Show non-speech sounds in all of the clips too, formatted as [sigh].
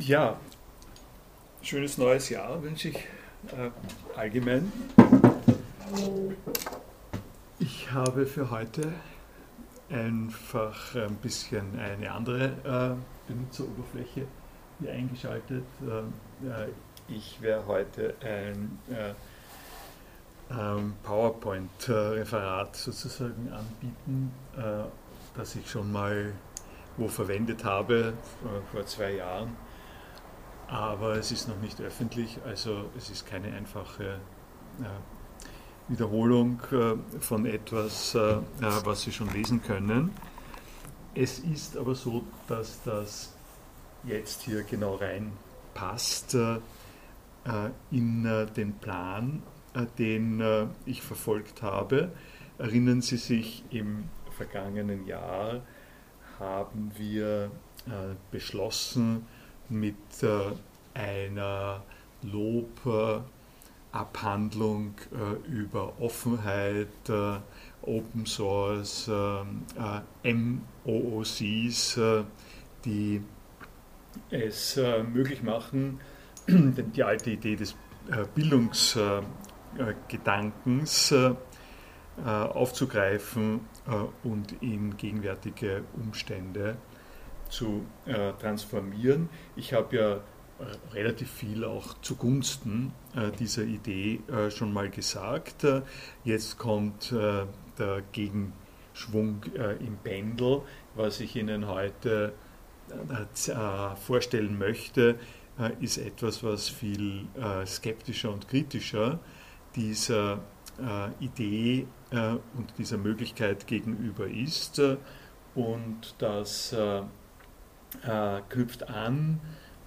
Ja, schönes neues Jahr wünsche ich äh, allgemein. Ich habe für heute einfach ein bisschen eine andere äh, Benutzeroberfläche hier eingeschaltet. Äh, ich werde heute ein äh, ähm, PowerPoint-Referat sozusagen anbieten, äh, das ich schon mal wo verwendet habe vor zwei Jahren aber es ist noch nicht öffentlich, also es ist keine einfache äh, Wiederholung äh, von etwas, äh, was Sie schon lesen können. Es ist aber so, dass das jetzt hier genau reinpasst in den Plan, den ich verfolgt habe. Erinnern Sie sich, im vergangenen Jahr haben wir beschlossen, mit äh, einer Lobabhandlung äh, über Offenheit, äh, Open Source, MOOCs, die es möglich machen, [clears throat] die alte Idee des Bildungsgedankens aufzugreifen und in gegenwärtige Umstände zu äh, transformieren. Ich habe ja relativ viel auch zugunsten äh, dieser Idee äh, schon mal gesagt. Äh, jetzt kommt äh, der Gegenschwung äh, im Pendel, was ich Ihnen heute vorstellen möchte, ist etwas, was viel skeptischer und kritischer dieser Idee und dieser Möglichkeit gegenüber ist und das äh, knüpft an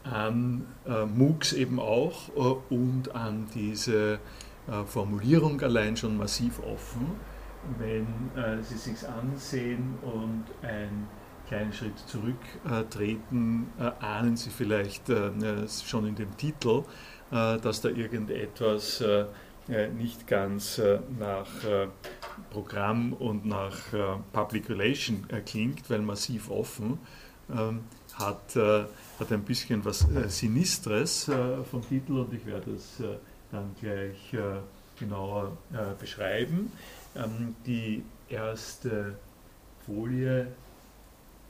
an äh, MOOCs eben auch äh, und an diese äh, Formulierung allein schon massiv offen. Wenn äh, Sie sich ansehen und einen kleinen Schritt zurücktreten, äh, ahnen Sie vielleicht schon in dem Titel, dass da irgendetwas nicht ganz nach Programm und nach Public Relation klingt, weil massiv offen. Hat, äh, hat ein bisschen was äh, Sinistres äh, vom Titel und ich werde es äh, dann gleich äh, genauer äh, beschreiben. Ähm, die erste Folie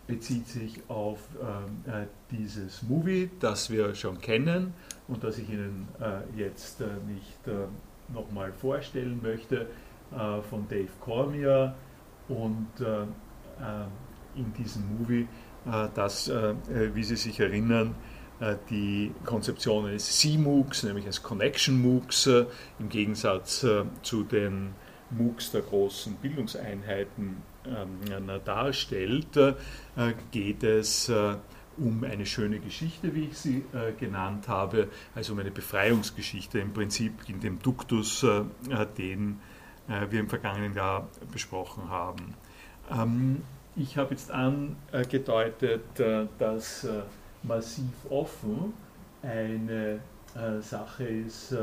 bezieht sich auf ähm, dieses Movie, das wir schon kennen und das ich Ihnen jetzt nicht nochmal vorstellen möchte, von Dave Cormier. Und in diesem Movie äh, dass, äh, äh, wie Sie sich erinnern, die Konzeption eines CMOOCs, nämlich eines Connection MOOCs, im Gegensatz zu den MOOCs der großen Bildungseinheiten ähm, darstellt, geht es um eine schöne Geschichte, wie ich sie genannt habe, also um eine Befreiungsgeschichte im Prinzip in dem Duktus, den wir im vergangenen Jahr besprochen haben. Ähm, ich habe jetzt angedeutet, äh, dass äh, massiv offen eine äh, Sache ist,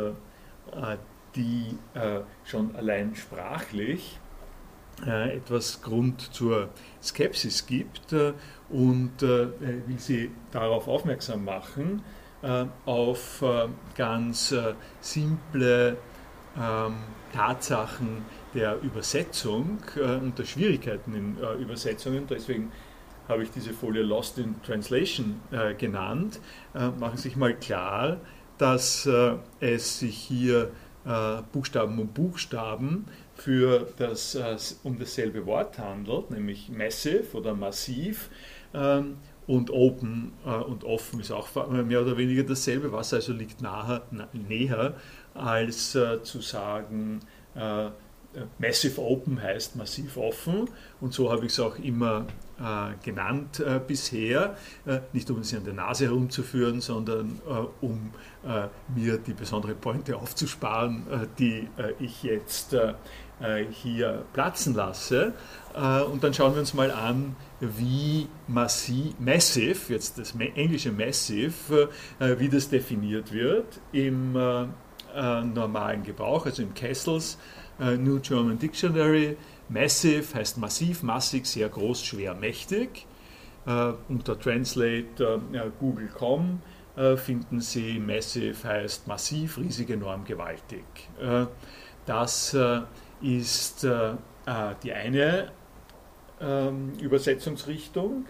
die schon allein sprachlich etwas Grund zur Skepsis gibt und will Sie darauf aufmerksam machen, auf ganz simple ähm, Tatsachen, der Übersetzung äh, und der Schwierigkeiten in äh, Übersetzungen, deswegen habe ich diese Folie Lost in Translation äh, genannt, äh, machen sich mal klar, dass äh, es sich hier äh, Buchstaben um Buchstaben für das, um dasselbe Wort handelt, nämlich massive oder massiv. Ähm, und open und offen ist auch mehr oder weniger dasselbe, was also liegt nahe, näher als zu sagen, Massive Open heißt massiv offen und so habe ich es auch immer äh, genannt äh, bisher. Äh, nicht um es an der Nase herumzuführen, sondern äh, um äh, mir die besondere Pointe aufzusparen, äh, die ich jetzt hier platzen lasse. und dann schauen wir uns mal an, wie massiv, Massive, jetzt das englische Massive, wie das definiert wird im normalen Gebrauch, also im Kessels New German Dictionary. Massive heißt massiv, massig, sehr groß, schwer, mächtig. Uh, unter Translate uh, Google.com finden Sie Massive heißt massiv, riesig, enorm, gewaltig. Das ist die eine ähm, Übersetzungsrichtung.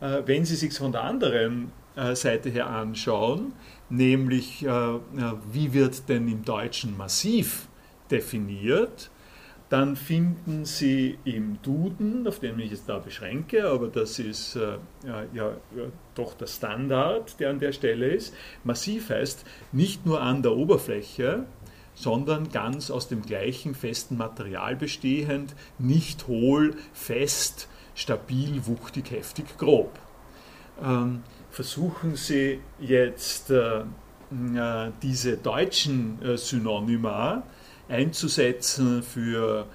Wenn Sie sich von der anderen Seite her anschauen, nämlich wie wird denn im Deutschen massiv definiert, dann finden Sie im Duden, auf den ich jetzt da beschränke, aber das ist äh, ja, ja, doch der Standard, der an der Stelle ist. Massiv heißt nicht nur an der Oberfläche, sondern ganz aus dem gleichen festen Material bestehend, nicht hohl, fest, stabil, wuchtig, heftig, grob. Ähm, versuchen Sie jetzt äh, äh, diese deutschen äh, Synonyma einzusetzen für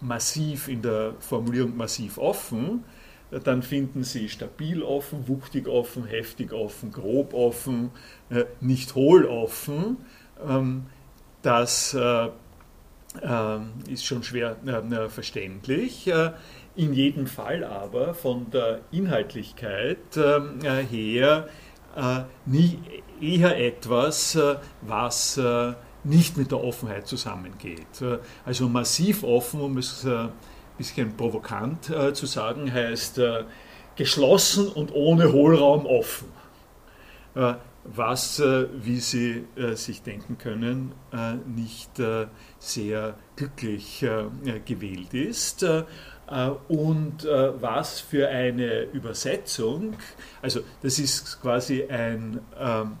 massiv in der Formulierung massiv offen, dann finden Sie stabil offen, wuchtig offen, heftig offen, grob offen, äh, nicht hohl offen. Ähm, das äh, ähm, ist schon schwer äh, verständlich. In jedem Fall aber von der Inhaltlichkeit her eher etwas, was nicht mit der Offenheit zusammengeht. Äh, also massiv offen, um es ein äh, bisschen provokant äh, zu sagen, heißt geschlossen und ohne Hohlraum offen. Was, wie Sie sich denken können, nicht sehr glücklich gewählt ist. Und was für eine Übersetzung, also das ist quasi ein, ähm,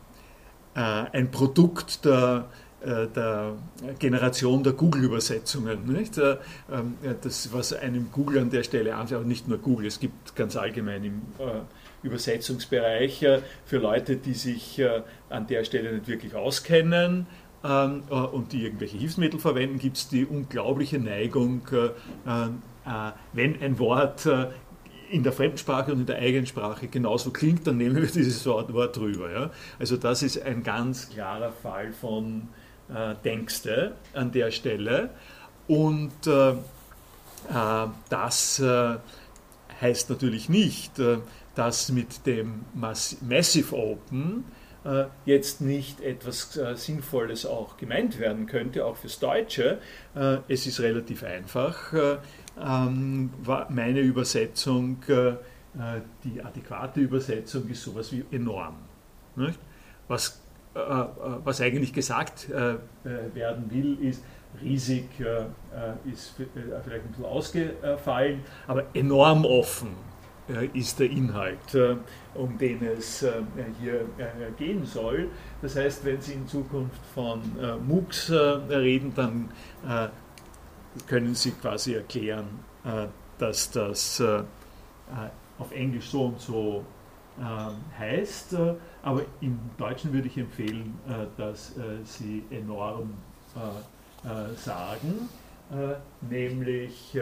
ein Produkt der der Generation der Google-Übersetzungen. Äh, ähm, das, was einem Google an der Stelle anschaut, nicht nur Google, es gibt ganz allgemein im äh, Übersetzungsbereich für Leute, die sich an der Stelle nicht wirklich auskennen ähm, und die irgendwelche Hilfsmittel verwenden, gibt es die unglaubliche Neigung, wenn ein Wort in der Fremdsprache und in der eigenen Sprache genauso klingt, dann nehmen wir dieses Wort, drüber. Ja? Also das ist ein ganz klarer Fall von äh, Denkste an der Stelle. Und äh, äh das äh, heißt natürlich nicht, dass mit dem Massive Open jetzt nicht etwas Sinnvolles auch gemeint werden könnte, auch fürs Deutsche. es ist relativ einfach. Ähm, meine Übersetzung, die adäquate Übersetzung ist sowas wie enorm. Was was eigentlich gesagt äh, werden will, ist, riesig ist vielleicht ein bisschen ausgefallen, aber enorm offen ist der Inhalt, um den es hier gehen soll. Das heißt, wenn Sie in Zukunft von MOOCs reden, dann können Sie quasi erklären, dass das auf Englisch so und so heißt aber im Deutschen würde ich empfehlen, äh, dass äh, Sie enorm äh, sagen, nämlich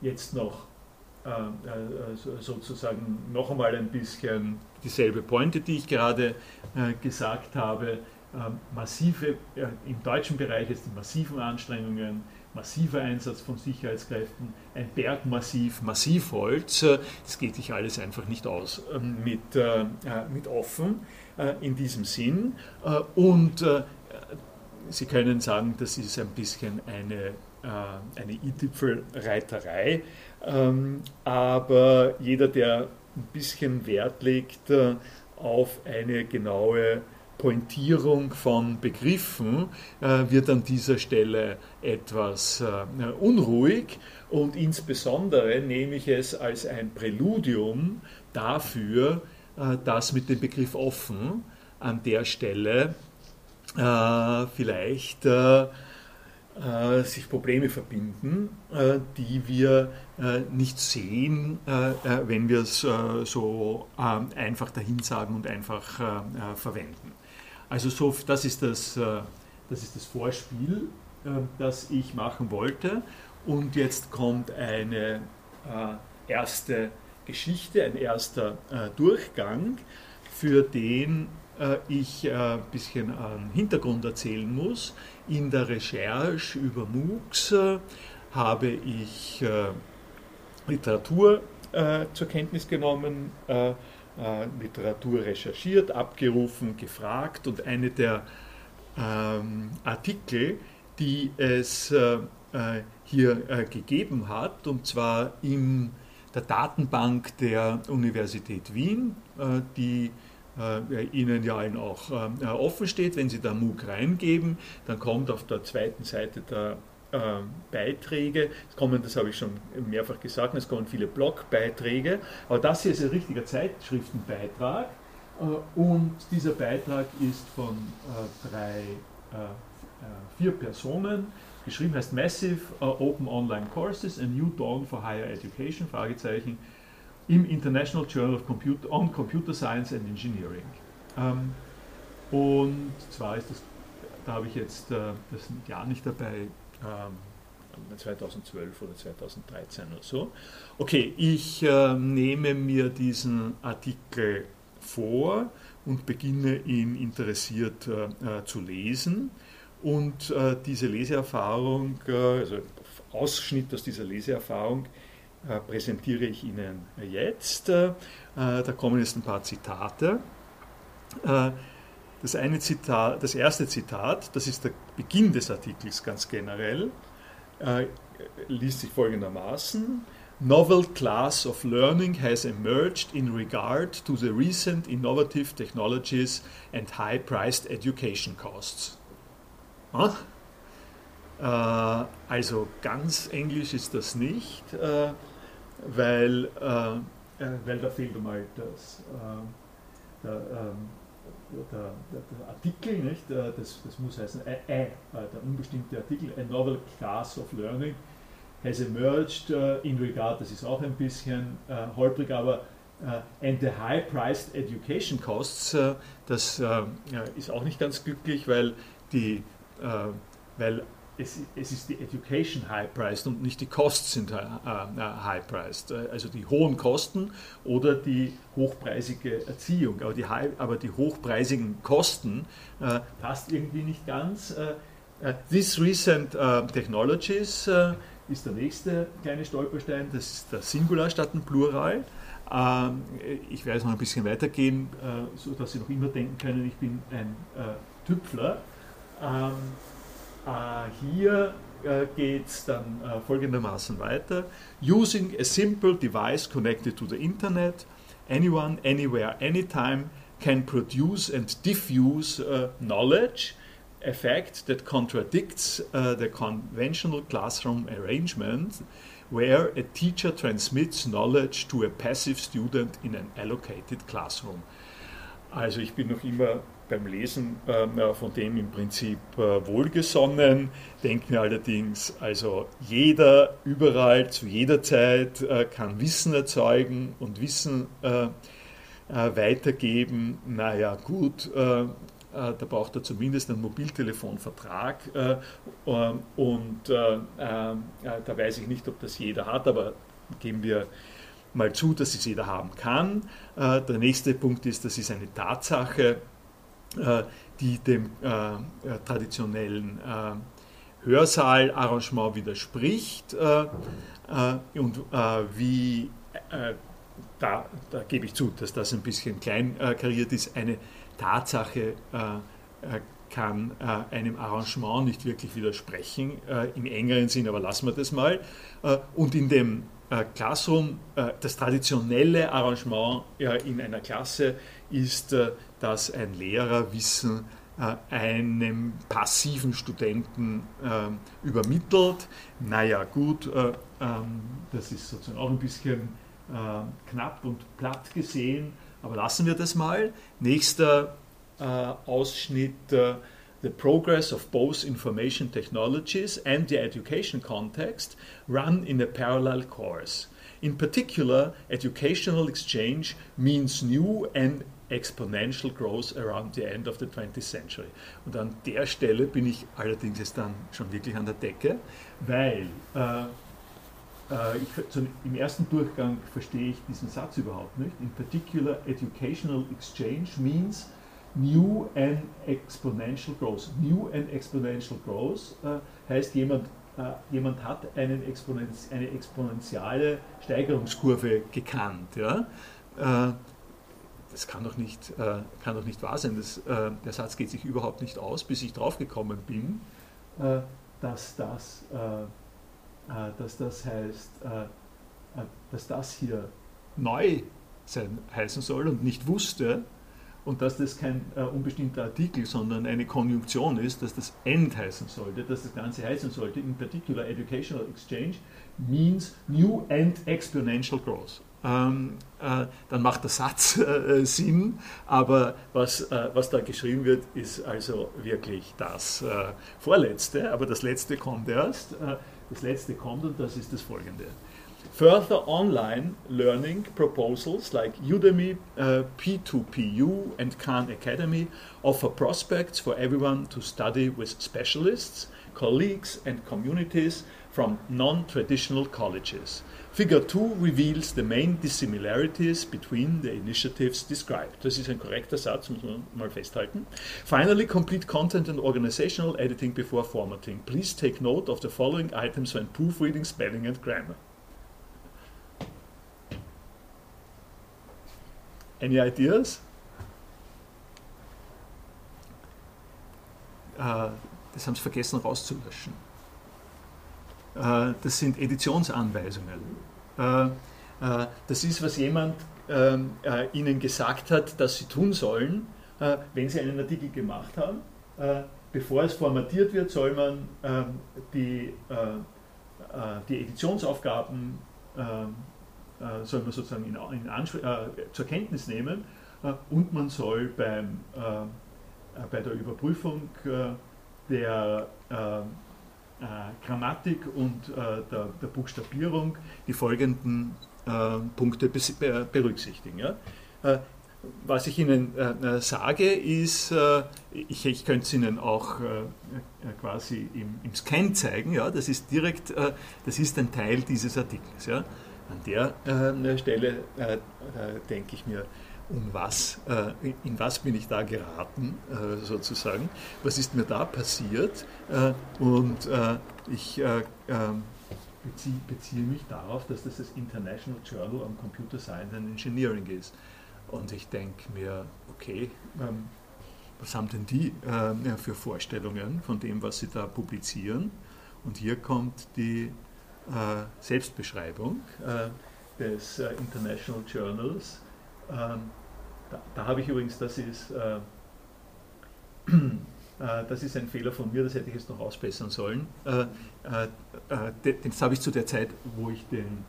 jetzt noch sozusagen noch einmal ein bisschen dieselbe Pointe, die ich gerade gesagt habe. Ähm, massive, im deutschen Bereich jetzt die massiven Anstrengungen, massiver Einsatz von Sicherheitskräften, ein Bergmassiv, Massivholz. Äh, das geht sich alles einfach nicht aus ähm, mit, äh, äh, mit offen in diesem Sinn. Und Sie können sagen, das ist ein bisschen eine, eine I-Tüpfelreiterei, ähm, aber jeder, der ein bisschen Wert legt auf eine genaue Pointierung von Begriffen äh, wird an dieser Stelle etwas äh, unruhig und insbesondere nehme ich es als ein Präludium dafür, äh, dass mit dem Begriff offen an der Stelle äh, vielleicht äh, äh, sich Probleme verbinden, die wir nicht sehen, wenn wir es so einfach dahinsagen und einfach verwenden. Also so, das, ist das, äh, das ist das Vorspiel, äh, das ich machen wollte. Und jetzt kommt eine äh, erste Geschichte, ein erster Durchgang, für den ich ein bisschen an Hintergrund erzählen muss. In der Recherche über MOOCs habe ich Literatur zur Kenntnis genommen äh, Literatur recherchiert, abgerufen, gefragt und eine der ähm, Artikel, die es äh, äh hier äh, gegeben hat, und zwar in der Datenbank der Universität Wien, äh, die Ihnen ja allen auch offen steht. Wenn Sie da MOOC reingeben, dann kommt auf der zweiten Seite der Beiträge. Es kommen, das habe ich schon mehrfach gesagt, es kommen viele Blogbeiträge, aber das hier ist ein richtiger Zeitschriftenbeitrag und dieser Beitrag ist von drei, vier Personen Geschrieben heißt Massive Open Online Courses, a New Dawn for Higher Education, Fragezeichen, im International Journal of Computer, on Computer Science and Engineering. Ähm, und zwar ist das, da habe ich jetzt äh, das Jahr nicht dabei, ähm, 2012 oder 2013 oder so. Okay, ich äh, nehme mir diesen Artikel vor und beginne ihn interessiert äh, äh zu lesen. Und äh, diese Leseerfahrung, also Ausschnitt aus dieser Leseerfahrung, präsentiere ich Ihnen jetzt. Da kommen jetzt ein paar Zitate. Äh, das, eine Zitat, das erste Zitat, das ist der Beginn des Artikels ganz generell, äh, liest sich folgendermaßen. Novel class of learning has emerged in regard to the recent innovative technologies and high-priced education costs. Äh, also ganz Englisch ist das nicht, äh, weil, äh, weil da fehlt einmal das, der, ähm, der, der, Artikel, nicht? Das, das muss heißen, a, a, der unbestimmte Artikel, a novel class of learning has emerged in regard, das ist auch ein bisschen holprig, aber and the high-priced education costs, das ist auch nicht ganz glücklich, weil die äh, weil es, es, ist die Education high-priced und nicht die Costs sind äh, äh, high-priced. Also die hohen Kosten oder die hochpreisige Erziehung. Aber die, high, aber die hochpreisigen Kosten äh, passt irgendwie nicht ganz. Äh, These recent uh, technologies uh, ist der nächste kleine Stolperstein, das ist der Singular statt ein Plural. Ähm, ich werde jetzt noch ein bisschen weitergehen, äh, sodass Sie noch immer denken können, ich bin ein Tüpfler. Äh, hier äh, geht es dann äh, folgendermaßen weiter. Using a simple device connected to the Internet, anyone, anywhere, anytime can produce and diffuse uh, knowledge, a fact that contradicts uh, the conventional classroom arrangement where a teacher transmits knowledge to a passive student in an allocated classroom. Also ich bin noch immer beim Lesen äh, von dem im Prinzip äh, wohlgesonnen, denke mir allerdings, also jeder überall zu jeder Zeit äh, kann Wissen erzeugen und Wissen äh, äh, weitergeben. Naja, gut, äh, da braucht er zumindest einen Mobiltelefonvertrag und da weiß ich nicht, ob das jeder hat, aber geben wir mal zu, dass es jeder haben kann. Der nächste Punkt ist, das ist eine Tatsache, die dem äh, äh, traditionellen Hörsaalarrangement widerspricht und wie da, da, gebe ich zu, dass das ein bisschen klein kariert ist. Eine Tatsache kann einem Arrangement nicht wirklich widersprechen, im engeren Sinn, aber lassen wir das mal. und in dem Classroom, das traditionelle Arrangement in einer Klasse ist, äh, dass ein Lehrer Wissen äh, einem passiven Studenten äh, übermittelt. Naja, gut, ähm, das ist sozusagen auch ein bisschen knapp und platt gesehen, aber lassen wir das mal. Nächster Ausschnitt. The progress of both information technologies and the education context run in a parallel course. In particular, educational exchange means new and exponential growth around the end of the 20th century. Und an der Stelle bin ich allerdings jetzt dann schon wirklich an der Decke, weil äh, äh, ich, zu, im ersten Durchgang verstehe ich diesen Satz überhaupt nicht. In particular, educational exchange means new and exponential growth. New and exponential growth äh, heißt, jemand, äh, jemand hat einen Exponenz, eine exponentielle Steigerungskurve gekannt. Ja? Äh, das kann doch nicht, äh, kann doch nicht wahr sein. Das, äh, der Satz geht sich überhaupt nicht aus, bis ich draufgekommen bin, äh, dass, das, äh, äh, dass das heißt, äh, dass das hier neu sein, heißen soll und nicht wusste und dass das kein unbestimmter Artikel, sondern eine Konjunktion ist, dass das end heißen sollte, dass das Ganze heißen sollte, in particular educational exchange means new and exponential growth ähm, äh, dann macht der Satz [laughs] äh, Sinn, aber was, äh, was da geschrieben wird, ist also wirklich das äh, Vorletzte, aber das Letzte kommt erst. Äh, das Letzte kommt und das ist das folgende. Further online learning proposals like Udemy, uh, P2PU, and Khan Academy offer prospects for everyone to study with specialists, colleagues, and communities from non traditional colleges. Figure 2 reveals the main dissimilarities between the initiatives described. Das ist ein korrekter Satz, muss man mal festhalten. Finally, complete content and organizational editing before formatting. Please take note of the following items when proofreading, spelling and grammar. Any ideas? Uh, das haben sie vergessen rauszulöschen. Uh, das sind Editionsanweisungen. Äh, äh, das ist, was jemand ähm, äh, ihnen gesagt hat, dass sie tun sollen, wenn sie einen Artikel gemacht haben. Bevor es formatiert wird, soll man ähm, die, die Editionsaufgaben soll man sozusagen in, in zur Kenntnis nehmen und man soll beim, bei der Überprüfung der äh, Grammatik und äh, der, der, Buchstabierung die folgenden äh, Punkte berücksichtigen. Ja? Äh, was ich Ihnen äh, sage, ist, äh, ich, ich könnte es Ihnen auch quasi im, im, Scan zeigen, ja? das ist direkt, das ist ein Teil dieses Artikels. Ja? An der Stelle denke ich mir, um was, äh, in was bin ich da geraten, äh, sozusagen, was ist mir da passiert äh, und äh, ich äh, ähm, beziehe, beziehe, mich darauf, dass das das International Journal on Computer Science and Engineering ist. Und ich denke mir, okay, ähm, was haben denn die äh, für Vorstellungen von dem, was sie da publizieren? Und hier kommt die Selbstbeschreibung des International Journals ähm, da, da habe ich übrigens, das ist, äh, äh, das ist ein Fehler von mir, das hätte ich jetzt noch ausbessern sollen. Äh, äh, äh das habe ich zu der Zeit, wo ich den,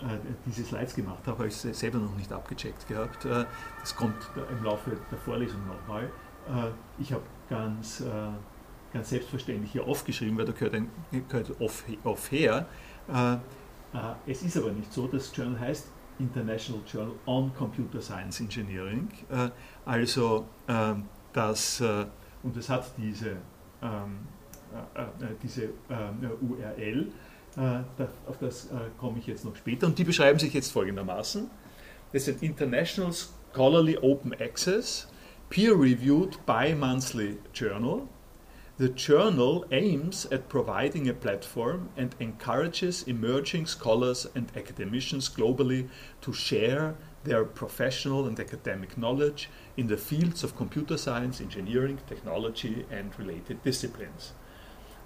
äh, diese Slides gemacht habe, habe ich selber noch nicht abgecheckt gehabt. das kommt im Laufe der Vorlesung nochmal. ich habe ganz, ganz selbstverständlich hier aufgeschrieben, weil da gehört, ein, gehört off, off her. es ist aber nicht so, das Journal heißt International Journal on Computer Science Engineering. Äh, also ähm, das, äh, und es hat diese, ähm, äh, diese URL, auf das komme ich jetzt noch später, und die beschreiben sich jetzt folgendermaßen. Das ist ein International Scholarly Open Access, peer-reviewed bi-monthly journal The journal aims at providing a platform and encourages emerging scholars and academicians globally to share their professional and academic knowledge in the fields of computer science, engineering, technology, and related disciplines.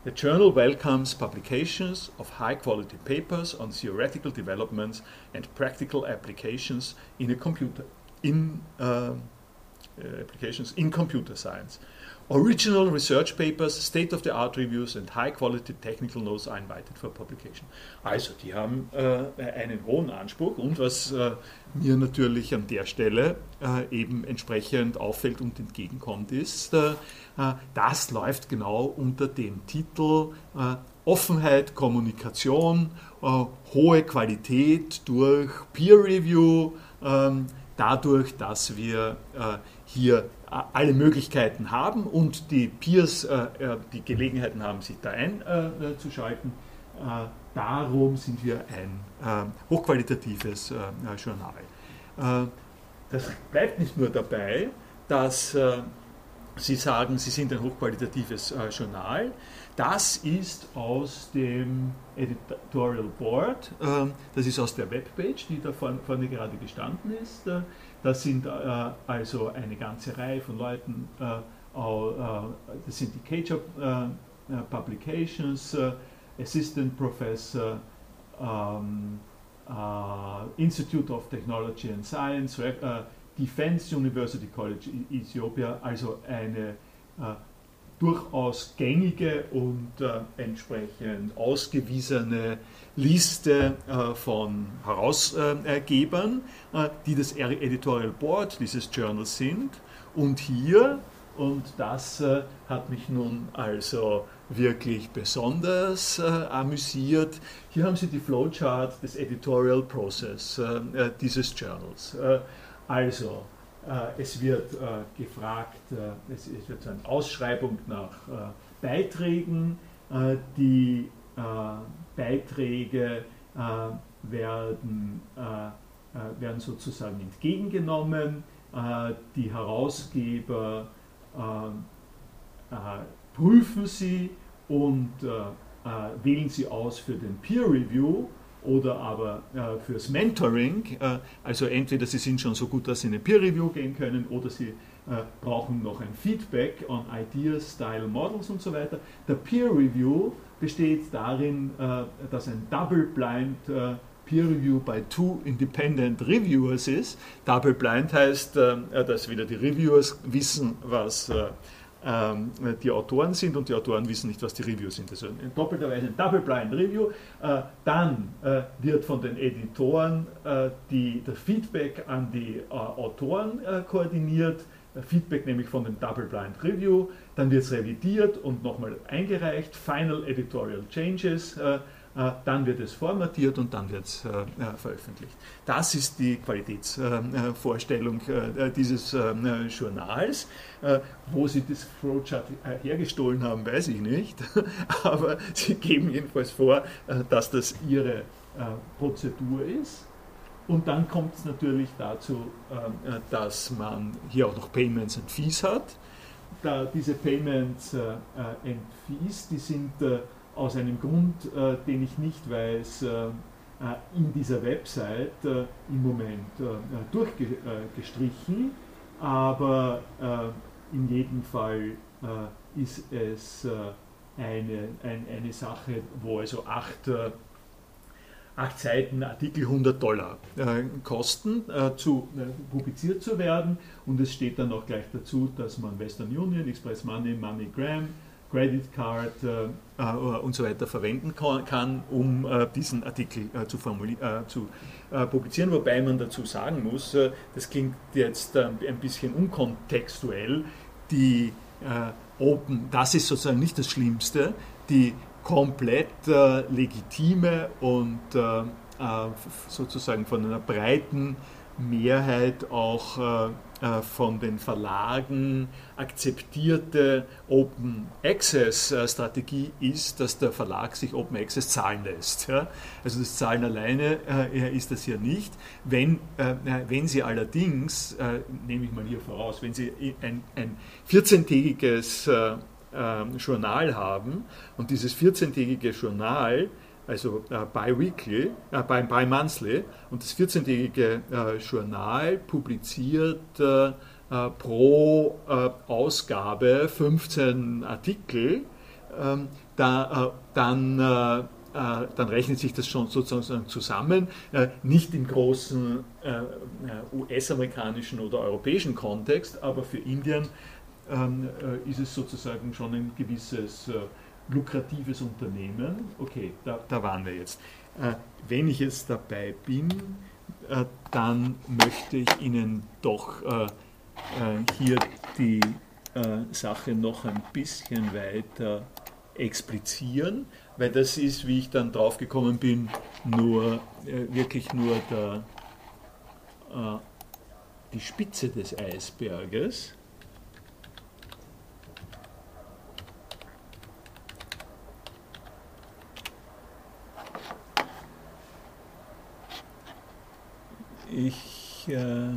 The journal welcomes publications of high quality papers on theoretical developments and practical applications in a computer in uh, applications in computer science. Original research papers, state-of-the-art reviews and high-quality technical notes are invited for publication. Also, die haben äh, einen hohen Anspruch und was äh, mir natürlich an der Stelle äh, eben entsprechend auffällt und entgegenkommt, ist, äh, äh, das läuft genau unter dem Titel äh, Offenheit, Kommunikation, hohe Qualität durch Peer Review, ähm, dadurch, dass wir hier alle Möglichkeiten haben und die Peers äh, äh, die Gelegenheiten haben, sich da einzuschalten. Äh, darum sind wir ein hochqualitatives Journal. das bleibt nicht nur dabei, dass Sie sagen, Sie sind ein hochqualitatives Journal. Das ist aus dem Editorial Board, das ist aus der Webpage, die da vorne gerade gestanden ist das sind also eine ganze Reihe von Leuten, das sind die Cage Publications, Assistant Professor, um, uh, Institute of Technology and Science, Defense University College Ethiopia, also eine durchaus gängige und äh, entsprechend ausgewiesene Liste äh, von Herausgebern, äh, die das Editorial Board dieses Journals sind. Und hier, und das hat mich nun also wirklich besonders amüsiert, hier haben Sie die Flowchart des Editorial Process dieses Journals. also, äh, es wird äh, gefragt, äh, es wird eine Ausschreibung nach Beiträgen. Die Beiträge werden, werden sozusagen entgegengenommen. Die Herausgeber prüfen sie und wählen sie aus für den Peer Review oder aber äh, fürs Mentoring. Äh, also entweder Sie sind schon so gut, dass Sie in eine Peer Review gehen können oder Sie äh, brauchen noch ein Feedback on Ideas, Style, Models und so weiter. Der Peer Review besteht darin, äh, dass ein Double Blind äh, Peer Review by two independent reviewers ist. Double Blind heißt, äh, dass weder die Reviewers wissen, was ähm, die Autoren sind und die Autoren wissen nicht, was die Reviews sind. Also in doppelter Weise ein Double Blind Review. Dann wird von den Editoren die, das Feedback an die Autoren koordiniert. Feedback nämlich von dem Double Blind Review, dann wird es revidiert und nochmal eingereicht, Final Editorial Changes, äh, dann wird es formatiert und dann wird es äh, äh, veröffentlicht. Das ist die Qualitätsvorstellung dieses Journals. Wo Sie das Flowchart hergestohlen haben, weiß ich nicht, [laughs] aber Sie geben jedenfalls vor, dass das Ihre Prozedur ist. Und dann kommt es natürlich dazu, dass man hier auch noch Payments and Fees hat. Da diese Payments and Fees, die sind aus einem Grund, äh, den ich nicht weiß, äh, äh in dieser Website äh, im Moment äh, äh, durchgestrichen, aber in jedem Fall ist es eine, ein, eine Sache, wo also acht, acht Seiten Artikel 100 Dollar kosten, zu, publiziert zu werden. Und es steht dann auch gleich dazu, dass man Western Union, Express Money, MoneyGram, Credit Card äh, äh, und so weiter verwenden kann, um äh, diesen Artikel äh, zu, äh, zu äh, publizieren. Wobei man dazu sagen muss, das klingt jetzt ein bisschen unkontextuell, die Open, das ist sozusagen nicht das Schlimmste, die komplett legitime und sozusagen von einer breiten Mehrheit auch äh, von den Verlagen akzeptierte Open Access äh, Strategie ist, dass der Verlag sich Open Access zahlen lässt. Also das Zahlen alleine äh, ist das hier nicht. Wenn, wenn Sie allerdings, nehme ich mal hier voraus, wenn Sie ein, ein 14-tägiges ähm, Journal haben und dieses 14-tägige Journal also äh, bi-weekly, äh, bi-monthly. Und das 14-tägige äh, Journal publiziert äh, äh pro äh, Ausgabe 15 Artikel. Ähm, da, dann, dann rechnet sich das schon sozusagen zusammen, nicht im großen US-amerikanischen oder europäischen Kontext, aber für Indien ähm, ist es sozusagen schon ein gewisses lukratives Unternehmen. Okay, da, da waren wir jetzt. Äh, wenn ich jetzt dabei bin, äh, dann möchte ich Ihnen doch äh, äh hier die äh, Sache noch ein bisschen weiter explizieren, weil das ist, wie ich dann drauf gekommen bin, nur äh, wirklich nur der, die Spitze des Eisberges. Ich äh,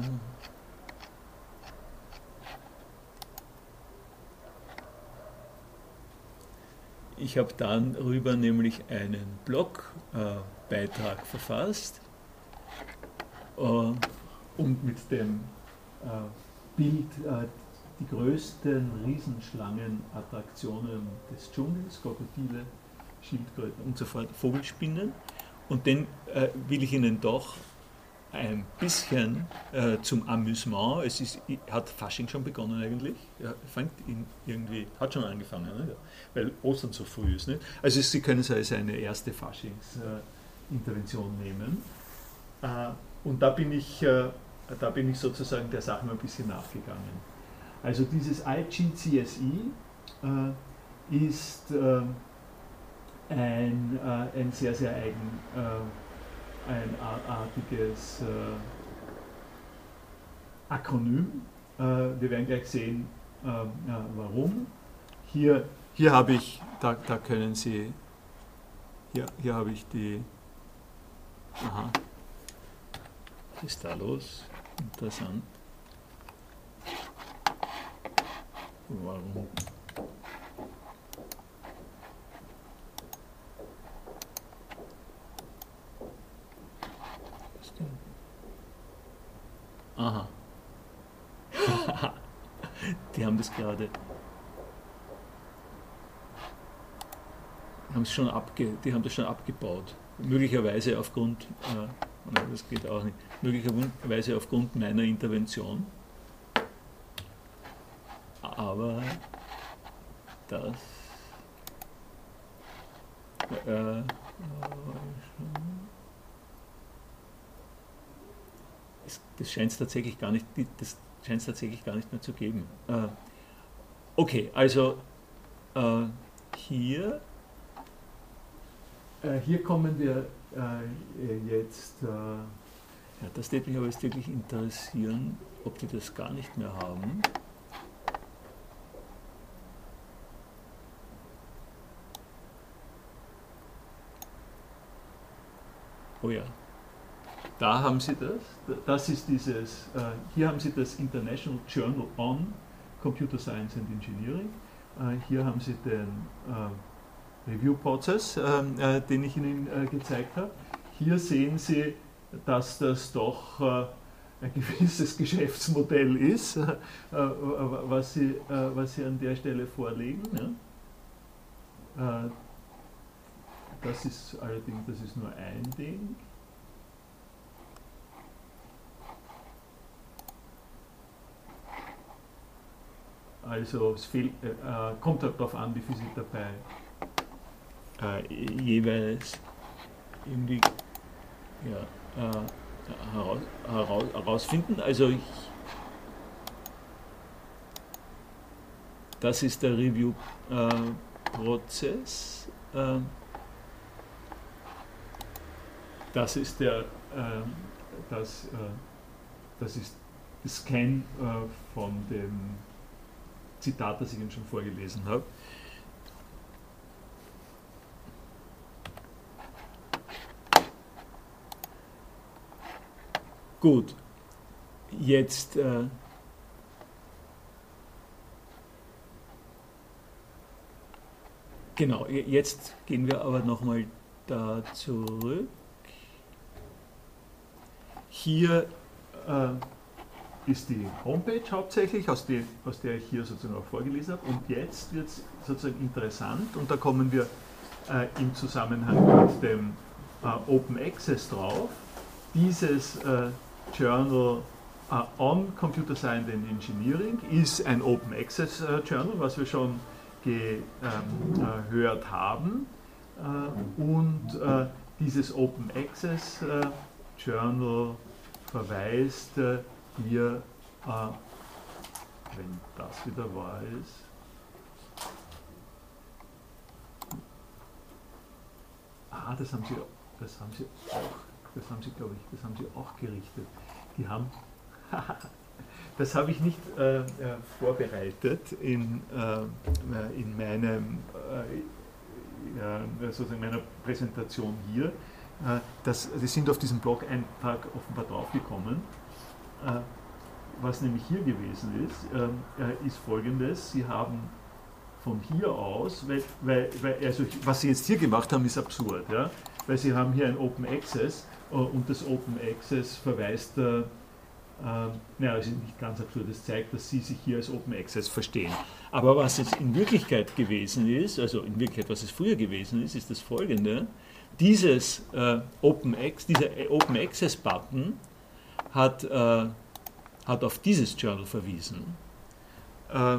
ich habe dann darüber nämlich einen Blogbeitrag äh, verfasst äh, und mit dem Bild die größten Riesenschlangenattraktionen des Dschungels, Krokodile, Schildkröten und so fort, Vogelspinnen. Und dann äh, will ich Ihnen doch ein bisschen äh, zum Amüsement, es ist, hat Fasching schon begonnen eigentlich, ja, fängt irgendwie, hat schon angefangen, ne? weil Ostern so früh ist. Nicht? Also Sie können es als eine erste Faschingsintervention äh, nehmen. Äh, und da bin, ich, äh, da bin ich sozusagen der Sache mal ein bisschen nachgegangen. Also dieses IGCSE äh, ist äh, ein, ein sehr, sehr eigen einartiges äh, Akronym. Äh, wir werden gleich sehen, äh, warum. Hier, hier habe ich, da, da können Sie, hier, hier habe ich die, aha, was ist da los? Interessant. Warum? Aha. [laughs] die haben das gerade. Haben schon abge, die haben das schon abgebaut. Möglicherweise aufgrund, äh, das geht auch nicht, möglicherweise aufgrund meiner Intervention. Aber das. Äh, das scheint es tatsächlich gar nicht, das scheint tatsächlich gar nicht mehr zu geben. Äh, okay, also äh, hier, äh, hier kommen wir äh, jetzt, äh, ja, das würde mich aber jetzt wirklich interessieren, ob die das gar nicht mehr haben. Oh ja, da haben Sie das. Das ist dieses, äh, hier haben Sie das International Journal on Computer Science and Engineering. Äh, hier haben Sie den äh, Review-Prozess, den ich Ihnen gezeigt habe. Hier sehen Sie, dass das doch ein [laughs] gewisses Geschäftsmodell ist, was Sie, was Sie an der Stelle vorlegen. Das ist allerdings das ist nur ein Ding. Also es fehlt, äh, äh, kommt halt darauf an, wie viel Sie dabei äh, jeweils irgendwie ja, äh, heraus, heraus, herausfinden. Also ich, das ist der Review-Prozess. Äh, das ist der, ähm, das, äh, das ist das Scan von dem Zitat, das ich Ihnen schon vorgelesen habe. Gut, jetzt äh, genau, jetzt gehen wir aber nochmal da zurück. Hier äh, ist die Homepage hauptsächlich, aus der, aus der ich hier sozusagen auch vorgelesen habe. Und jetzt wird es sozusagen interessant und da kommen wir äh, im Zusammenhang mit dem äh, Open Access drauf. Dieses äh, Journal äh, on Computer Science and Engineering ist ein Open Access äh, Journal, was wir schon gehört ähm, haben. Äh, und dieses Open Access Journal verweist hier, äh, wenn das wieder wahr ist, ah, das haben Sie, das haben Sie auch, das haben Sie, glaube ich, das haben Sie auch gerichtet. Die haben, [laughs] das habe ich nicht äh, äh, vorbereitet in, äh, in meinem, äh, sozusagen meiner Präsentation hier. Äh, das, die sind auf diesen Blog-Eintrag offenbar draufgekommen. Äh, was nämlich hier gewesen ist, ähm, äh, ist folgendes: Sie haben von hier aus, weil, weil, weil, also was Sie jetzt hier gemacht haben, ist absurd, ja? weil Sie haben hier ein Open Access äh, und das Open Access verweist ähm, naja, es ist nicht ganz absurd, es zeigt, dass sie sich hier als Open Access verstehen. Aber was es in Wirklichkeit gewesen ist, also in Wirklichkeit, was es früher gewesen ist, ist das folgende. Dieses äh, Open dieser Open Access Button hat, äh, hat auf dieses Journal verwiesen. Äh,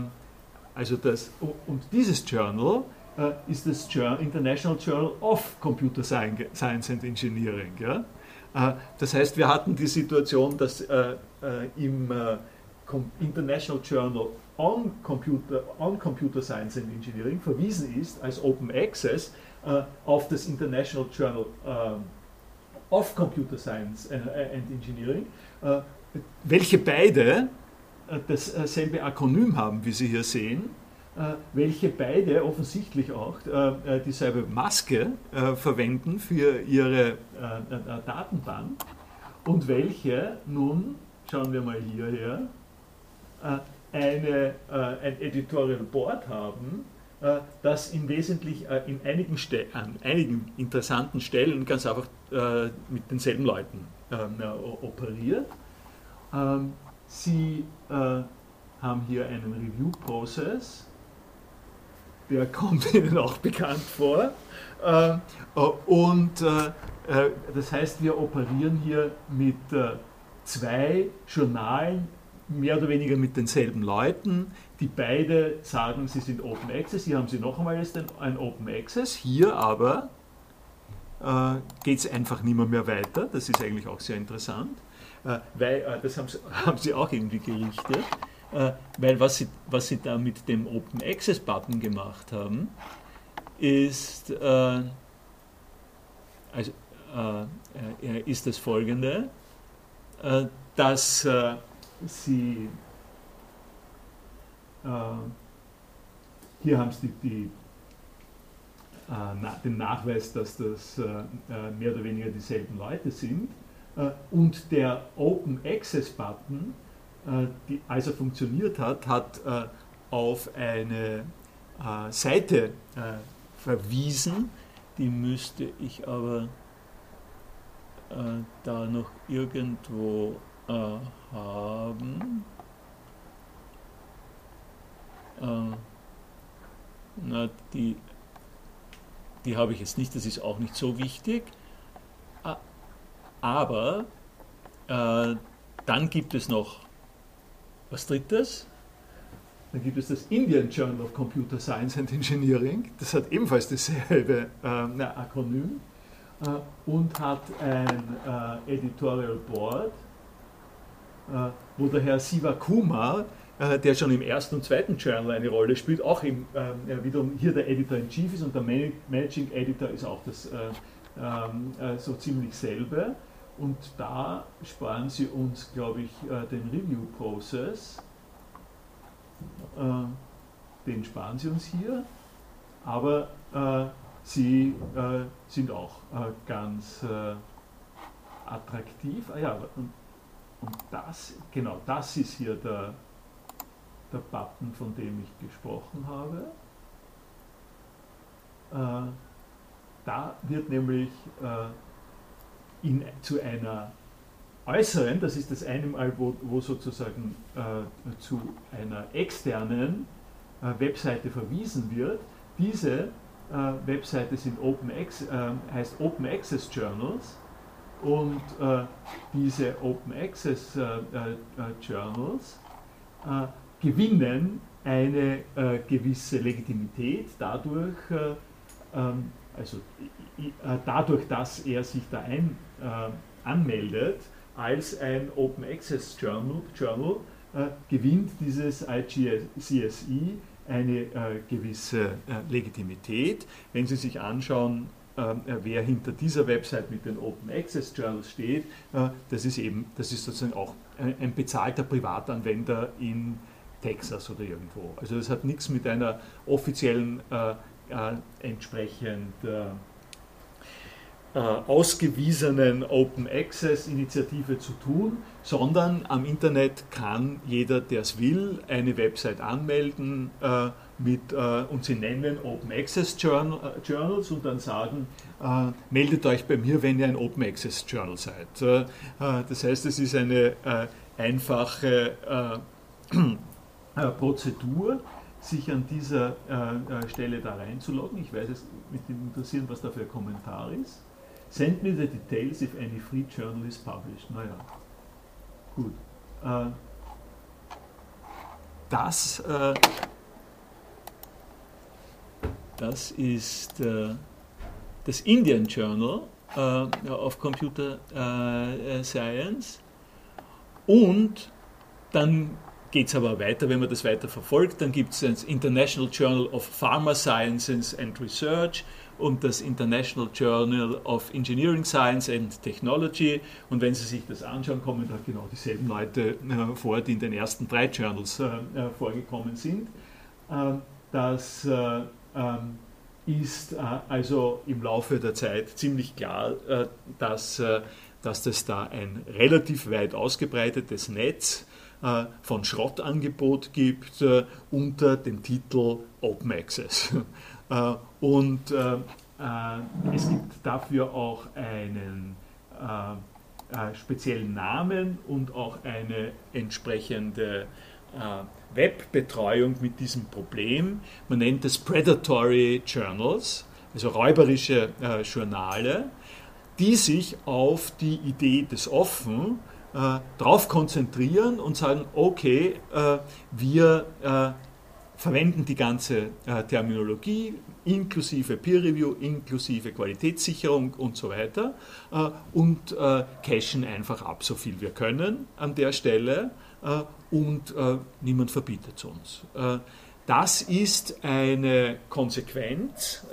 also das, und dieses Journal äh, ist das Journal, International Journal of Computer Science and Engineering. Ja? Äh, das heißt, wir hatten die Situation, dass äh, im International Journal on Computer, on Computer Science and Engineering verwiesen ist als Open Access auf das International Journal of Computer Science and Engineering, welche beide dasselbe Akronym haben, wie Sie hier sehen, äh, welche beide offensichtlich auch äh, äh, dieselbe Maske verwenden für ihre Datenbank und welche nun, schauen wir mal hierher, eine, ein Editorial Board haben, das im Wesentlichen in einigen an einigen interessanten Stellen ganz einfach mit denselben Leuten operiert. Ähm, sie haben hier einen Review-Prozess, der [laughs] kommt Ihnen auch bekannt vor. Äh, und äh, das heißt, wir operieren hier mit äh, zwei Journalen, mehr oder weniger mit denselben Leuten, die beide sagen, sie sind Open Access. Hier haben Sie noch einmal ein Open Access, hier aber äh, geht es einfach nicht mehr, mehr weiter. Das ist eigentlich auch sehr interessant, äh, weil äh, das haben Sie, [laughs] haben Sie auch irgendwie gerichtet. Äh, weil was sie, was sie da mit dem Open Access Button gemacht haben, ist, äh, also, ist das folgende, dass sie, hier haben sie die, die den Nachweis, dass das mehr oder weniger dieselben Leute sind und der Open Access Button äh, als er funktioniert hat, hat äh, auf eine äh, Seite verwiesen, die müsste ich aber da noch irgendwo haben. na, die, die habe ich jetzt nicht, das ist auch nicht so wichtig. Aber äh, dann gibt es noch was drittes, dann gibt es das Indian Journal of Computer Science and Engineering, das hat ebenfalls dasselbe äh, Akronym äh, und hat ein äh, Editorial Board, äh, wo der Herr Siva Kumar, äh, der schon im ersten und zweiten Journal eine Rolle spielt, auch im, äh, wiederum hier der Editor-in-Chief ist und der Managing Editor ist auch das ähm, so ziemlich selbe. Und da sparen Sie uns, glaube ich, äh, den Review-Prozess. Äh, den sparen Sie uns hier. Aber äh, Sie sind auch ganz attraktiv. Ah ja, und, und das, genau, das ist hier der, der Button, von dem ich gesprochen habe. da wird nämlich in, zu einer äußeren, das ist das eine Mal, wo, wo sozusagen äh, zu einer externen äh, Webseite verwiesen wird. Diese äh, Webseite sind Open äh, heißt Open Access Journals und äh, diese Open Access äh, Journals gewinnen eine gewisse Legitimität dadurch, ähm, also dadurch, dass er sich da ein äh, anmeldet als ein Open Access Journal, Journal äh, gewinnt dieses IGCSE eine äh, gewisse äh, Legitimität. Wenn Sie sich anschauen, äh, wer hinter dieser Website mit den Open Access Journals steht, äh, das ist eben, das ist sozusagen auch ein bezahlter Privatanwender in Texas oder irgendwo. Also das hat nichts mit einer offiziellen entsprechend äh, ausgewiesenen Open Access Initiative zu tun, sondern am Internet kann jeder, der es will, eine Website anmelden äh, mit, äh, und sie nennen Open Access Journal, äh, Journals und dann sagen, äh, meldet euch bei mir, wenn ihr ein Open Access Journal seid. Äh, das heißt, es ist eine einfache äh, Prozedur, sich an dieser äh, Stelle da reinzuloggen. Ich weiß es mit dem interessieren, was da für ein Kommentar ist. Send me the details if any free journal is published. Naja, gut. Äh, das, äh, das ist äh, das Indian Journal äh, of Computer äh, Science. Und dann geht es aber weiter, wenn man das weiter verfolgt. Dann gibt es das International Journal of Pharma Sciences and Research und das International Journal of Engineering Science and Technology. Und wenn Sie sich das anschauen, kommen da genau dieselben Leute äh, vor, die in den ersten drei Journals äh, äh vorgekommen sind. Äh, das äh, ähm, ist äh, also im Laufe der Zeit ziemlich klar, dass, dass das da ein relativ weit ausgebreitetes Netz von Schrottangebot gibt unter dem Titel Open Access. [laughs] Äh, und äh, äh, es gibt dafür auch einen speziellen Namen und auch eine entsprechende Webbetreuung mit diesem Problem. Man nennt es Predatory Journals, also räuberische Journale, die sich auf die Idee des Offen äh, darauf konzentrieren und sagen, okay, äh, wir äh, verwenden die ganze äh, Terminologie inklusive Peer Review, inklusive Qualitätssicherung und so weiter äh, und äh, cachen einfach ab, so viel wir können an der Stelle und niemand verbietet es uns. Das ist eine Konsequenz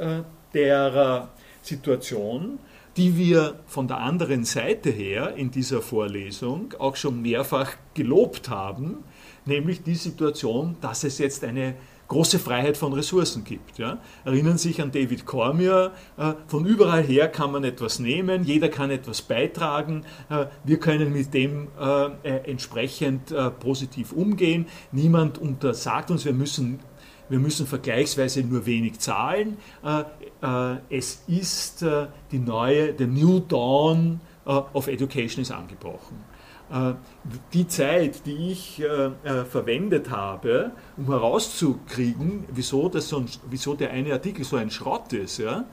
der Situation, die wir von der anderen Seite her in dieser Vorlesung auch schon mehrfach gelobt haben, nämlich die Situation, dass es jetzt eine große Freiheit von Ressourcen gibt. Ja. Erinnern sich an David Cormier, äh, von überall her kann man etwas nehmen, jeder kann etwas beitragen, äh, wir können mit dem äh, entsprechend positiv umgehen, niemand untersagt uns, wir müssen, wir müssen vergleichsweise nur wenig zahlen. Es ist die neue, the new dawn of education ist angebrochen. Äh, die Zeit, die ich äh, äh, verwendet habe, um herauszukriegen, wieso, das so ein, wieso der eine Artikel so ein Schrott ist, ja,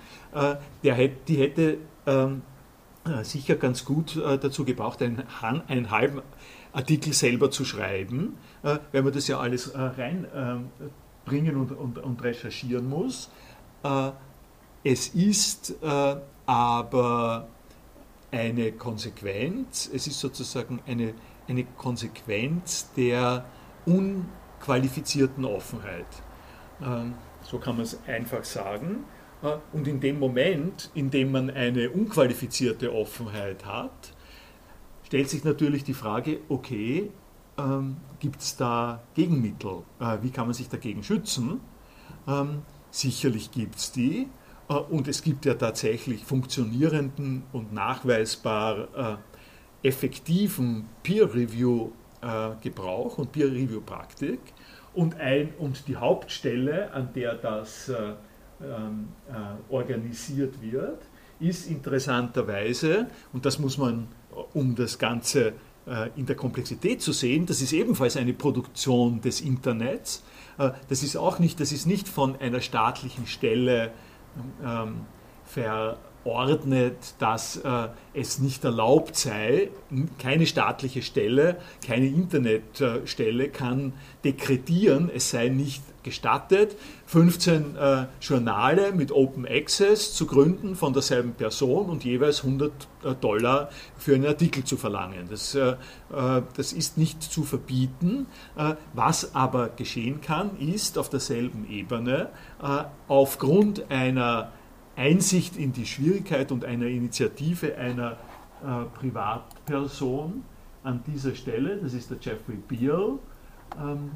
der hätte, die hätte ähm, sicher ganz gut dazu gebraucht, einen, einen, halben Artikel selber zu schreiben, weil man das ja alles reinbringen und, und, und, recherchieren muss. Es ist aber eine Konsequenz, es ist sozusagen eine, eine Konsequenz der unqualifizierten Offenheit. Ähm, so kann man es einfach sagen. Äh, und in dem Moment, in dem man eine unqualifizierte Offenheit hat, stellt sich natürlich die Frage, okay, ähm, gibt es da Gegenmittel? Äh, wie kann man sich dagegen schützen? Ähm, sicherlich gibt es die. Äh, und es gibt ja tatsächlich funktionierenden und nachweisbar äh, effektiven Peer-Review-Gebrauch und Peer-Review-Praktik. Und, und die Hauptstelle, an der das äh, ähm, organisiert wird, ist interessanterweise, und das muss man, um das Ganze in der Komplexität zu sehen, das ist ebenfalls eine Produktion des Internets. Das ist auch nicht, das ist nicht von einer staatlichen Stelle ähm, verordnet, dass äh, es nicht erlaubt sei, keine staatliche Stelle, keine Internetstelle kann dekretieren, es sei nicht gestattet, 15 äh, Journale mit Open Access zu gründen von derselben Person und jeweils 100 äh, Dollar für einen Artikel zu verlangen. Das, äh, äh das ist nicht zu verbieten. Äh, was aber geschehen kann, ist auf derselben Ebene äh, aufgrund einer Einsicht in die Schwierigkeit und einer Initiative einer Privatperson an dieser Stelle, das ist der Jeffrey Beale, ähm,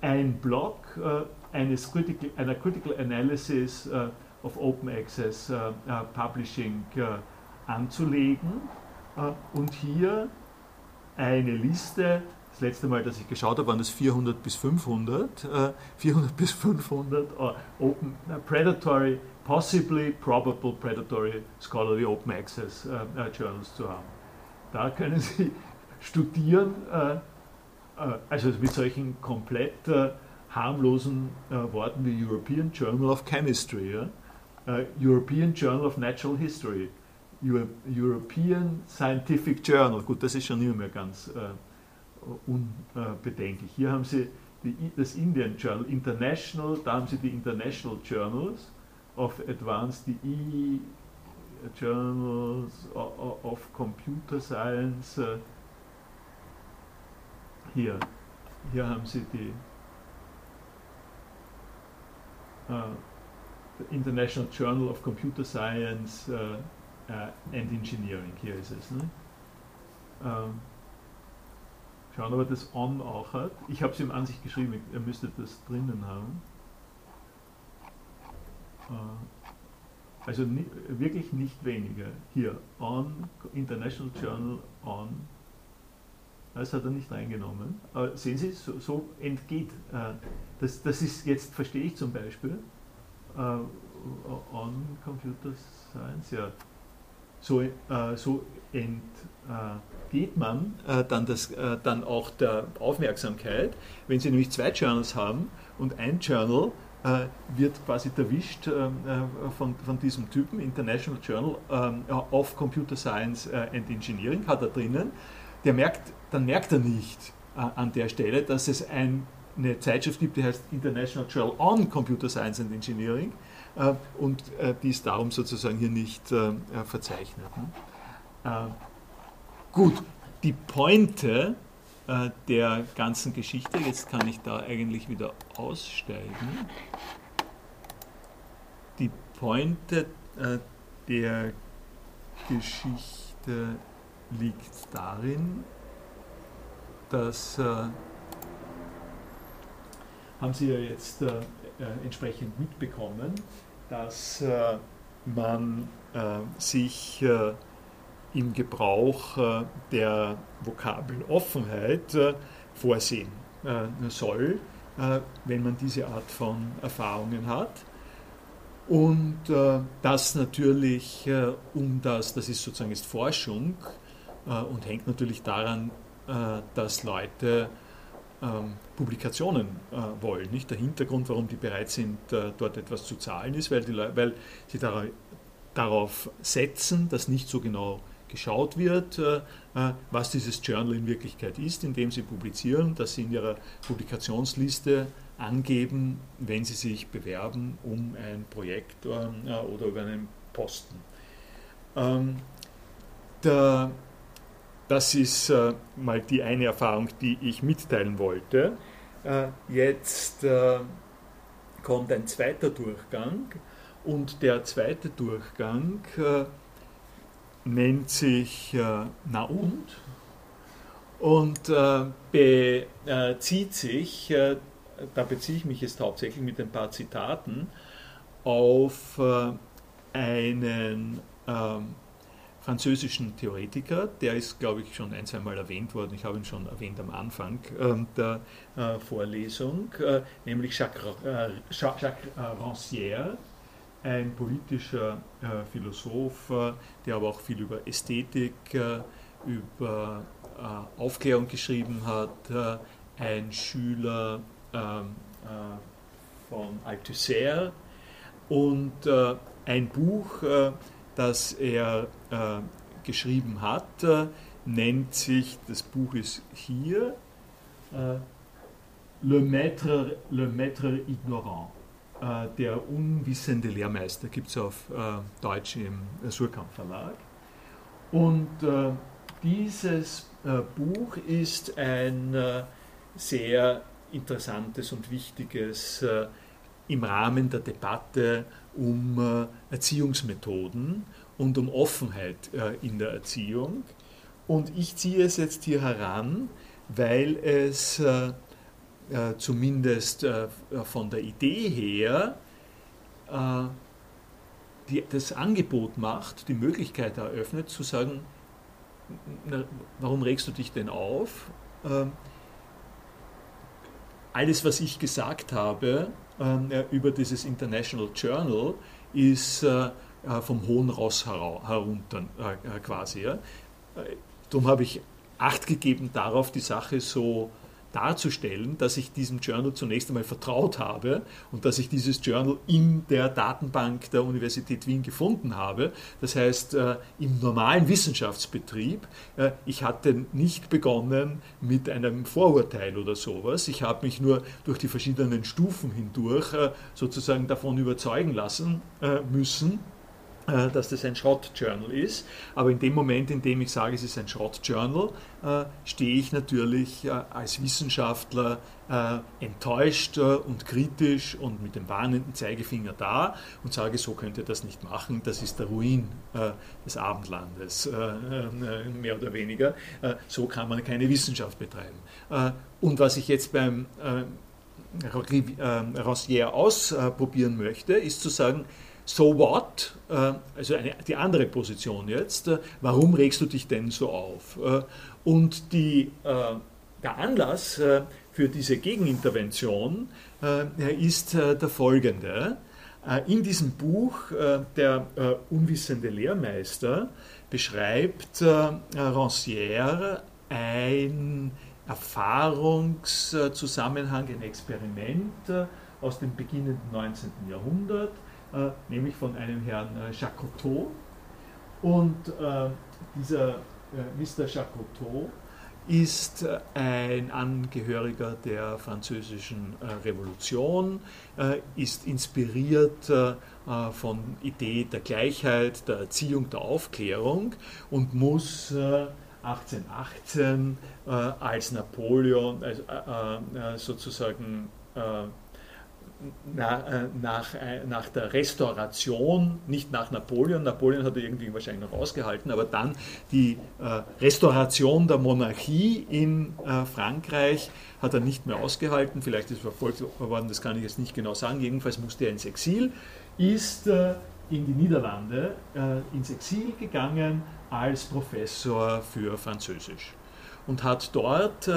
ein Blog äh, eines critical, einer Critical Analysis äh, of Open Access äh, Publishing anzulegen und hier eine Liste das letzte Mal, dass ich geschaut habe, waren das 400 bis 500. Äh, 400 bis 500 uh, open, predatory, possibly probable predatory scholarly open access uh, journals zu haben. Da können Sie [laughs] studieren, also mit solchen komplett harmlosen Worten wie European Journal of Chemistry, European Journal of Natural History, European Scientific Journal, gut, das ist schon immer mehr ganz unbedenklich. Hier haben Sie die, das Indian Journal International, da haben Sie die International Journals of Advanced, die E Journals of Computer Science. Äh, hier, hier haben Sie die uh, International Journal of Computer Science uh, uh, and Engineering. Hier ist es. Ne? Ähm, schauen, ob er das On auch hat. Ich habe es ihm an sich geschrieben, er müsste das drinnen haben. Äh, also wirklich nicht weniger. Hier, On, International Journal On. Das hat er nicht reingenommen. Aber sehen Sie, so, so entgeht. Äh, das, das ist jetzt, verstehe ich zum Beispiel, äh, On Computer Science, ja. So, so entgeht man dann, das, dann auch der Aufmerksamkeit, wenn Sie nämlich zwei Journals haben und ein Journal äh, wird quasi erwischt äh, von, von diesem Typen, International Journal of Computer Science and Engineering, hat er drinnen. Der merkt, dann merkt er nicht an der Stelle, dass es ein, eine Zeitschrift gibt, die heißt International Journal on Computer Science and Engineering und die ist darum sozusagen hier nicht verzeichnet. Ne? Gut, die Pointe äh, der ganzen Geschichte. Jetzt kann ich da eigentlich wieder aussteigen. Die Pointe äh, der Geschichte liegt darin, dass äh, haben Sie ja jetzt äh, äh entsprechend mitbekommen, dass äh, man sich im Gebrauch äh, der Vokabeln Offenheit äh, vorsehen äh, soll, wenn man diese Art von Erfahrungen hat. Und das natürlich um das, das ist sozusagen ist Forschung und hängt natürlich daran, dass Leute ähm, Publikationen wollen. Nicht der Hintergrund, warum die bereit sind, dort etwas zu zahlen, ist, weil, die, weil sie darauf setzen, dass nicht so genau geschaut wird, äh, äh, was dieses Journal in Wirklichkeit ist, indem sie publizieren, dass sie in ihrer Publikationsliste angeben, wenn sie sich bewerben um ein Projekt äh, oder über einen Posten. Ähm, das ist mal die eine Erfahrung, die ich mitteilen wollte. Jetzt kommt ein zweiter Durchgang und der zweite Durchgang nennt sich äh, Na und? Und äh, bezieht sich, äh, da beziehe ich mich jetzt hauptsächlich mit ein paar Zitaten, auf äh, einen ähm, französischen Theoretiker, der ist, glaube ich, schon ein, zweimal erwähnt worden, ich habe ihn schon erwähnt am Anfang ähm, der äh, Vorlesung, äh, nämlich Jacques, Jacques Rancière, ein politischer äh, Philosoph, äh, der aber auch viel über Ästhetik, äh, über Aufklärung geschrieben hat, ein Schüler ähm, äh, von Althusser und ein Buch, das er geschrieben hat, nennt sich, das Buch ist hier, Le Maître, Le Maître Ignorant. Äh, der unwissende Lehrmeister gibt es auf äh, Deutsch im Surkamp Verlag. Und äh, dieses Buch ist ein sehr interessantes und wichtiges im Rahmen der Debatte um Erziehungsmethoden und um Offenheit in der Erziehung. Und ich ziehe es jetzt hier heran, weil es äh, zumindest äh, von der Idee her äh, die, das Angebot macht, die Möglichkeit eröffnet, zu sagen, na, warum regst du dich denn auf? Ähm, alles, was ich gesagt habe ähm, über dieses International Journal, ist äh, äh vom hohen Ross herunter äh, quasi. Ja. Darum habe ich Acht gegeben darauf, die Sache so darzustellen, dass ich diesem Journal zunächst einmal vertraut habe und dass ich dieses Journal in der Datenbank der Universität Wien gefunden habe. Das heißt, äh, im normalen Wissenschaftsbetrieb, äh, ich hatte nicht begonnen mit einem Vorurteil oder sowas. Ich habe mich nur durch die verschiedenen Stufen hindurch äh, sozusagen davon überzeugen lassen müssen dass das ein Schrott-Journal ist. Aber in dem Moment, in dem ich sage, es ist ein Schrott-Journal, äh, stehe ich natürlich äh, als Wissenschaftler enttäuscht und kritisch und mit dem warnenden Zeigefinger da und sage, so könnt ihr das nicht machen, das ist der Ruin des Abendlandes, mehr oder weniger. So kann man keine Wissenschaft betreiben. Und was ich jetzt beim Rancière ausprobieren möchte, ist zu sagen, so what, äh, also eine, die andere Position jetzt, äh, warum regst du dich denn so auf? Äh, und die, der Anlass für diese Gegenintervention ist der folgende. In diesem Buch Der unwissende Lehrmeister beschreibt Rancière ein Erfahrungszusammenhang, ein Experiment aus dem beginnenden 19. Jahrhundert, nämlich von einem Herrn äh, Jacotot. Und äh, dieser Mr. Jacotot ist ein Angehöriger der französischen Revolution, ist inspiriert von Idee der Gleichheit, der Erziehung, der Aufklärung und muss 1818 als Napoleon also, sozusagen nach, äh, nach, äh, nach der Restauration, nicht nach Napoleon, Napoleon hat er irgendwie wahrscheinlich noch ausgehalten, aber dann die äh, Restauration der Monarchie in Frankreich hat er nicht mehr ausgehalten, vielleicht ist er verfolgt worden, das kann ich jetzt nicht genau sagen, jedenfalls musste er ins Exil, ist in die Niederlande ins Exil gegangen als Professor für Französisch und hat dort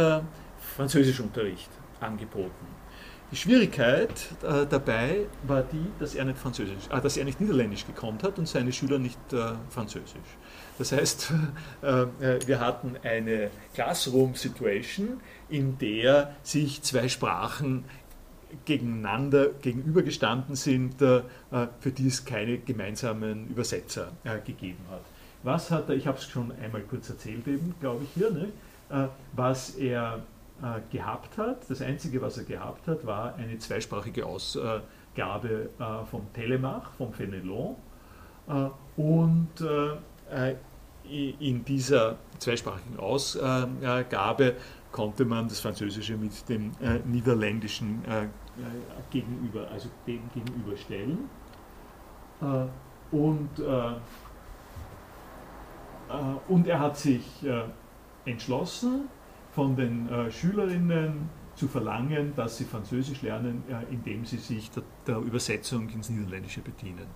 Französischunterricht angeboten. Die Schwierigkeit äh, dabei war die, dass er nicht Französisch, äh, dass er nicht Niederländisch gekonnt hat und seine Schüler nicht äh, Französisch. Das heißt, [laughs] äh, äh, wir hatten eine Classroom-Situation, in der sich zwei Sprachen gegeneinander gegenübergestanden sind, äh, für die es keine gemeinsamen Übersetzer gegeben hat. Was hat er, ich habe es schon einmal kurz erzählt eben, glaube ich hier, ne? was er gehabt hat. Das Einzige, was er gehabt hat, war eine zweisprachige Ausgabe äh, vom Telemach, vom Fenelon. Äh, und in dieser zweisprachigen Ausgabe konnte man das Französische mit dem Niederländischen gegenüber, also dem gegenüberstellen. und, und er hat sich entschlossen, von den äh, Schülerinnen zu verlangen, dass sie Französisch lernen, äh, indem sie sich der, der, Übersetzung ins Niederländische bedienen.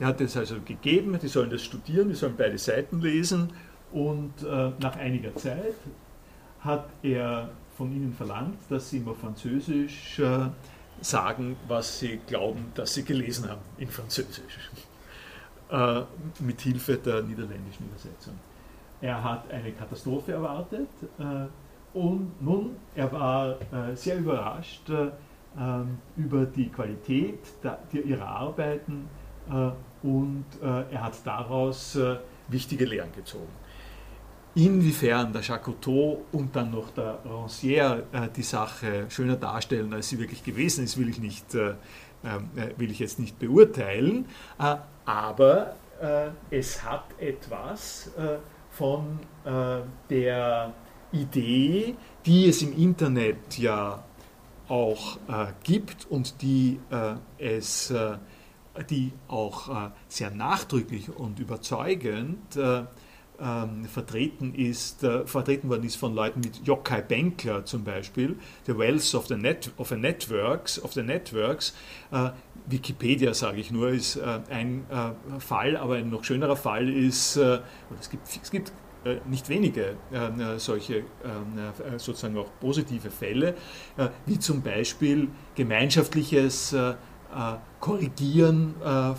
Der hat es also gegeben, die sollen das studieren, die sollen beide Seiten lesen und äh, nach einiger Zeit hat er von ihnen verlangt, dass sie immer Französisch äh, sagen, was sie glauben, dass sie gelesen haben in Französisch, äh, mit Hilfe der niederländischen Übersetzung. Er hat eine Katastrophe erwartet äh, und nun, er war äh, sehr überrascht äh, ähm, über die Qualität der, der, ihrer Arbeiten äh, und äh, er hat daraus äh, wichtige Lehren gezogen. Inwiefern der Jacotot und dann noch der Rancière äh, die Sache schöner darstellen, als sie wirklich gewesen ist, will ich, nicht, ähm, will ich jetzt nicht beurteilen. aber es hat etwas von der Idee, die es im Internet ja auch äh, gibt und die äh, es äh, die auch äh, sehr nachdrücklich und überzeugend äh, ähm, vertreten, ist, äh, vertreten worden ist von Leuten wie Jokai Benkler zum Beispiel, The Wealth of the, Net, of the Networks, of the Networks. Wikipedia, sage ich nur, ist ein Fall, aber ein noch schönerer Fall ist, es gibt, es gibt nicht wenige äh, solche äh, sozusagen auch positive Fälle, wie zum Beispiel gemeinschaftliches Korrigieren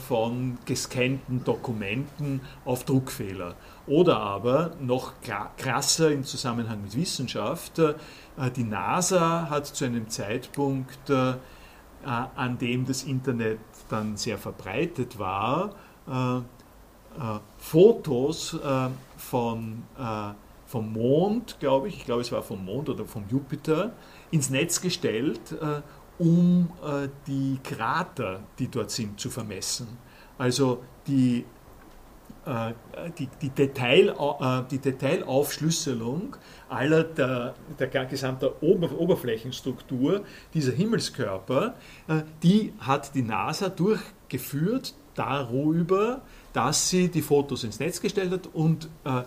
von gescannten Dokumenten auf Druckfehler. Oder aber noch krasser im Zusammenhang mit Wissenschaft, die NASA hat zu einem Zeitpunkt, an dem das Internet dann sehr verbreitet war, Fotos von vom Mond, glaube ich, ich glaube es war vom Mond oder vom Jupiter, ins Netz gestellt, äh, um äh, die Krater, die dort sind, zu vermessen. Also die, äh, die, die, Detail, äh, die Detailaufschlüsselung aller der, der gesamten Ober Oberflächenstruktur dieser Himmelskörper, äh, die hat die NASA durchgeführt darüber, dass sie die Fotos ins Netz gestellt hat und äh,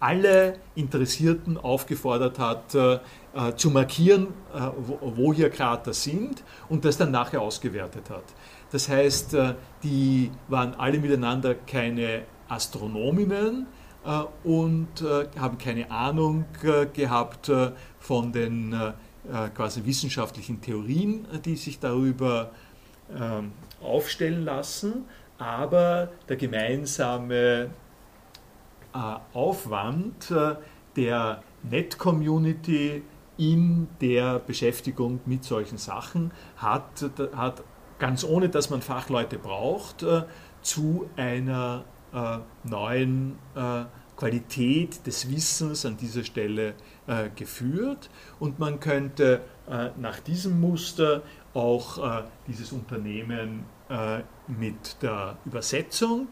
alle Interessierten aufgefordert hat, äh, äh, zu markieren, äh, wo, wo, hier Krater sind und das dann nachher ausgewertet hat. Das heißt, äh, die waren alle miteinander keine Astronominnen und haben keine Ahnung gehabt von den quasi wissenschaftlichen Theorien, die sich darüber ähm, aufstellen lassen, aber der gemeinsame äh, Aufwand äh, der Net-Community in der Beschäftigung mit solchen Sachen hat, hat ganz ohne, dass man Fachleute braucht, äh, zu einer neuen Qualität des Wissens an dieser Stelle geführt. Und man könnte nach diesem Muster auch dieses Unternehmen mit der Übersetzung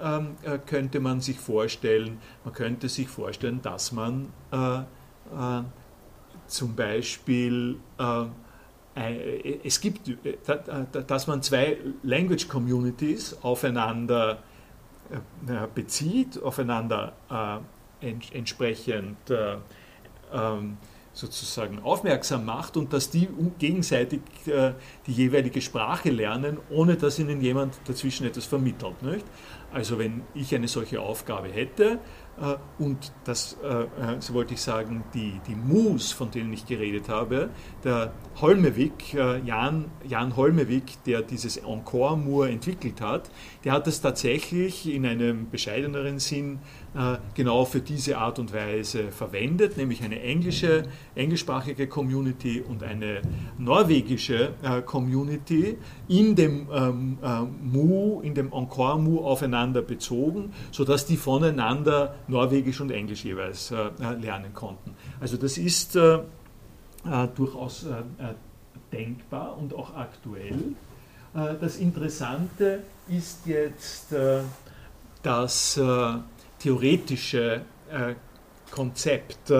ähm, äh, könnte man sich vorstellen, man könnte sich vorstellen, dass man äh, äh, zum Beispiel äh, es gibt, äh, dass man zwei Language Communities aufeinander äh, bezieht, aufeinander entsprechend ähm, sozusagen aufmerksam macht und dass die gegenseitig die jeweilige Sprache lernen, ohne dass ihnen jemand dazwischen etwas vermittelt. Nicht? Also wenn ich eine solche Aufgabe hätte äh, und das, äh, äh, so wollte ich sagen, die, die Mus, von denen ich geredet habe, der Holmewig, Jan, Jan Holmewig, der dieses Encore-Mur entwickelt hat, der hat es tatsächlich in einem bescheideneren Sinn genau für diese Art und Weise verwendet, nämlich eine englische, englischsprachige Community und eine norwegische Community in dem ähm, Mu, in dem Encore-Mu aufeinander bezogen, sodass die voneinander Norwegisch und Englisch jeweils äh, äh, lernen konnten. Also das ist äh, durchaus denkbar und auch aktuell. das Interessante ist jetzt das theoretische Konzept,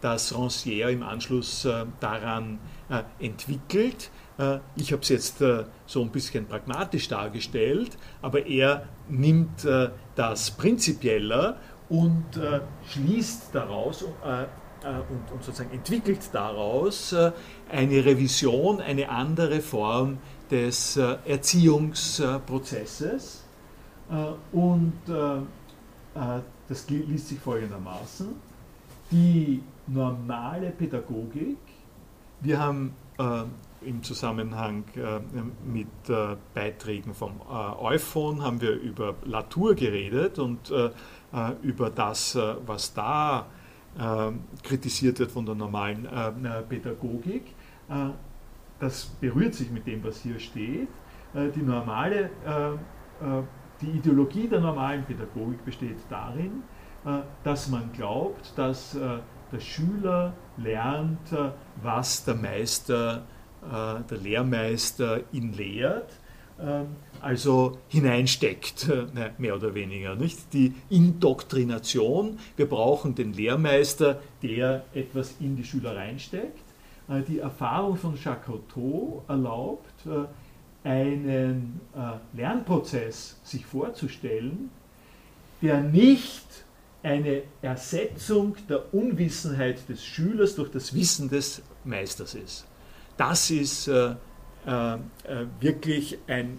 das Rancière im Anschluss daran entwickelt. Ich habe es jetzt so ein bisschen pragmatisch dargestellt, aber er nimmt das Prinzipieller und äh, schließt daraus äh, äh, und, und, sozusagen entwickelt daraus äh, eine Revision, eine andere Form des äh, Erziehungsprozesses. und das liest sich folgendermaßen. Die normale Pädagogik, wir haben im Zusammenhang mit Beiträgen vom Euphon haben wir über Latour geredet und äh, über das, äh, was da äh, kritisiert wird von der normalen Pädagogik. das berührt sich mit dem, was hier steht. die normale, die Ideologie der normalen Pädagogik besteht darin, dass man glaubt, dass der Schüler lernt, was der Meister, der Lehrmeister ihn lehrt ähm, also hineinsteckt, äh, mehr oder weniger. Nicht? Die Indoktrination, wir brauchen den Lehrmeister, der etwas in die Schüler reinsteckt. Äh, die Erfahrung von Jacques Cousteau erlaubt, äh, einen Lernprozess sich vorzustellen, der nicht eine Ersetzung der Unwissenheit des Schülers durch das Wissen des Meisters ist. Das ist äh, äh, wirklich ein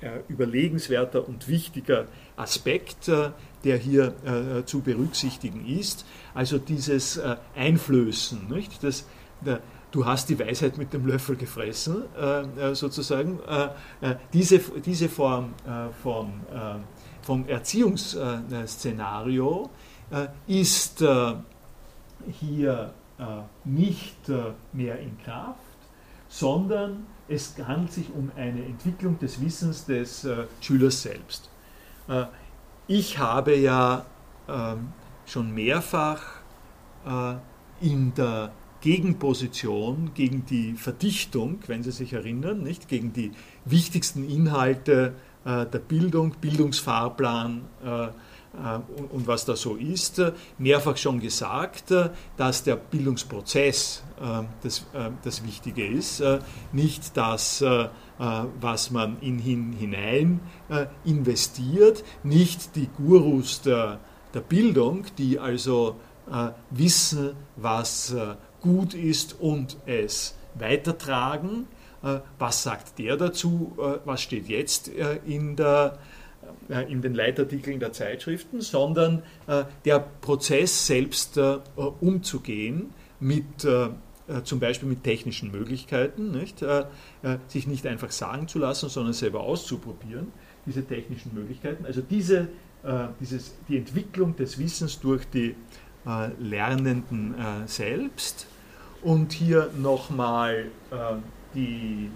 äh, überlegenswerter und wichtiger Aspekt, der hier zu berücksichtigen ist. Also dieses Einflößen, nicht? Das, der, du hast die Weisheit mit dem Löffel gefressen, äh, sozusagen. diese, diese Form von, vom Erziehungsszenario ist hier nicht mehr in Kraft, sondern es handelt sich um eine Entwicklung des Wissens des Schülers selbst. ich habe ja ähm, schon mehrfach in der Gegenposition gegen die Verdichtung, wenn Sie sich erinnern, nicht? Gegen die wichtigsten Inhalte äh, der Bildung, Bildungsfahrplan äh, äh und, und, was da so ist, mehrfach schon gesagt, äh, dass der Bildungsprozess äh, das, äh, das Wichtige ist, nicht das, was man in hin hinein investiert, nicht die Gurus der, der Bildung, die also wissen, was gut ist und es weitertragen. Äh, was sagt der dazu? Äh, was steht jetzt äh, in, der, in den Leitartikeln der Zeitschriften? Sondern der Prozess selbst umzugehen mit zum Beispiel mit technischen Möglichkeiten, nicht? sich nicht einfach sagen zu lassen, sondern selber auszuprobieren, diese technischen Möglichkeiten. Also diese, dieses, die Entwicklung des Wissens durch die Lernenden äh, selbst. Und hier nochmal äh, die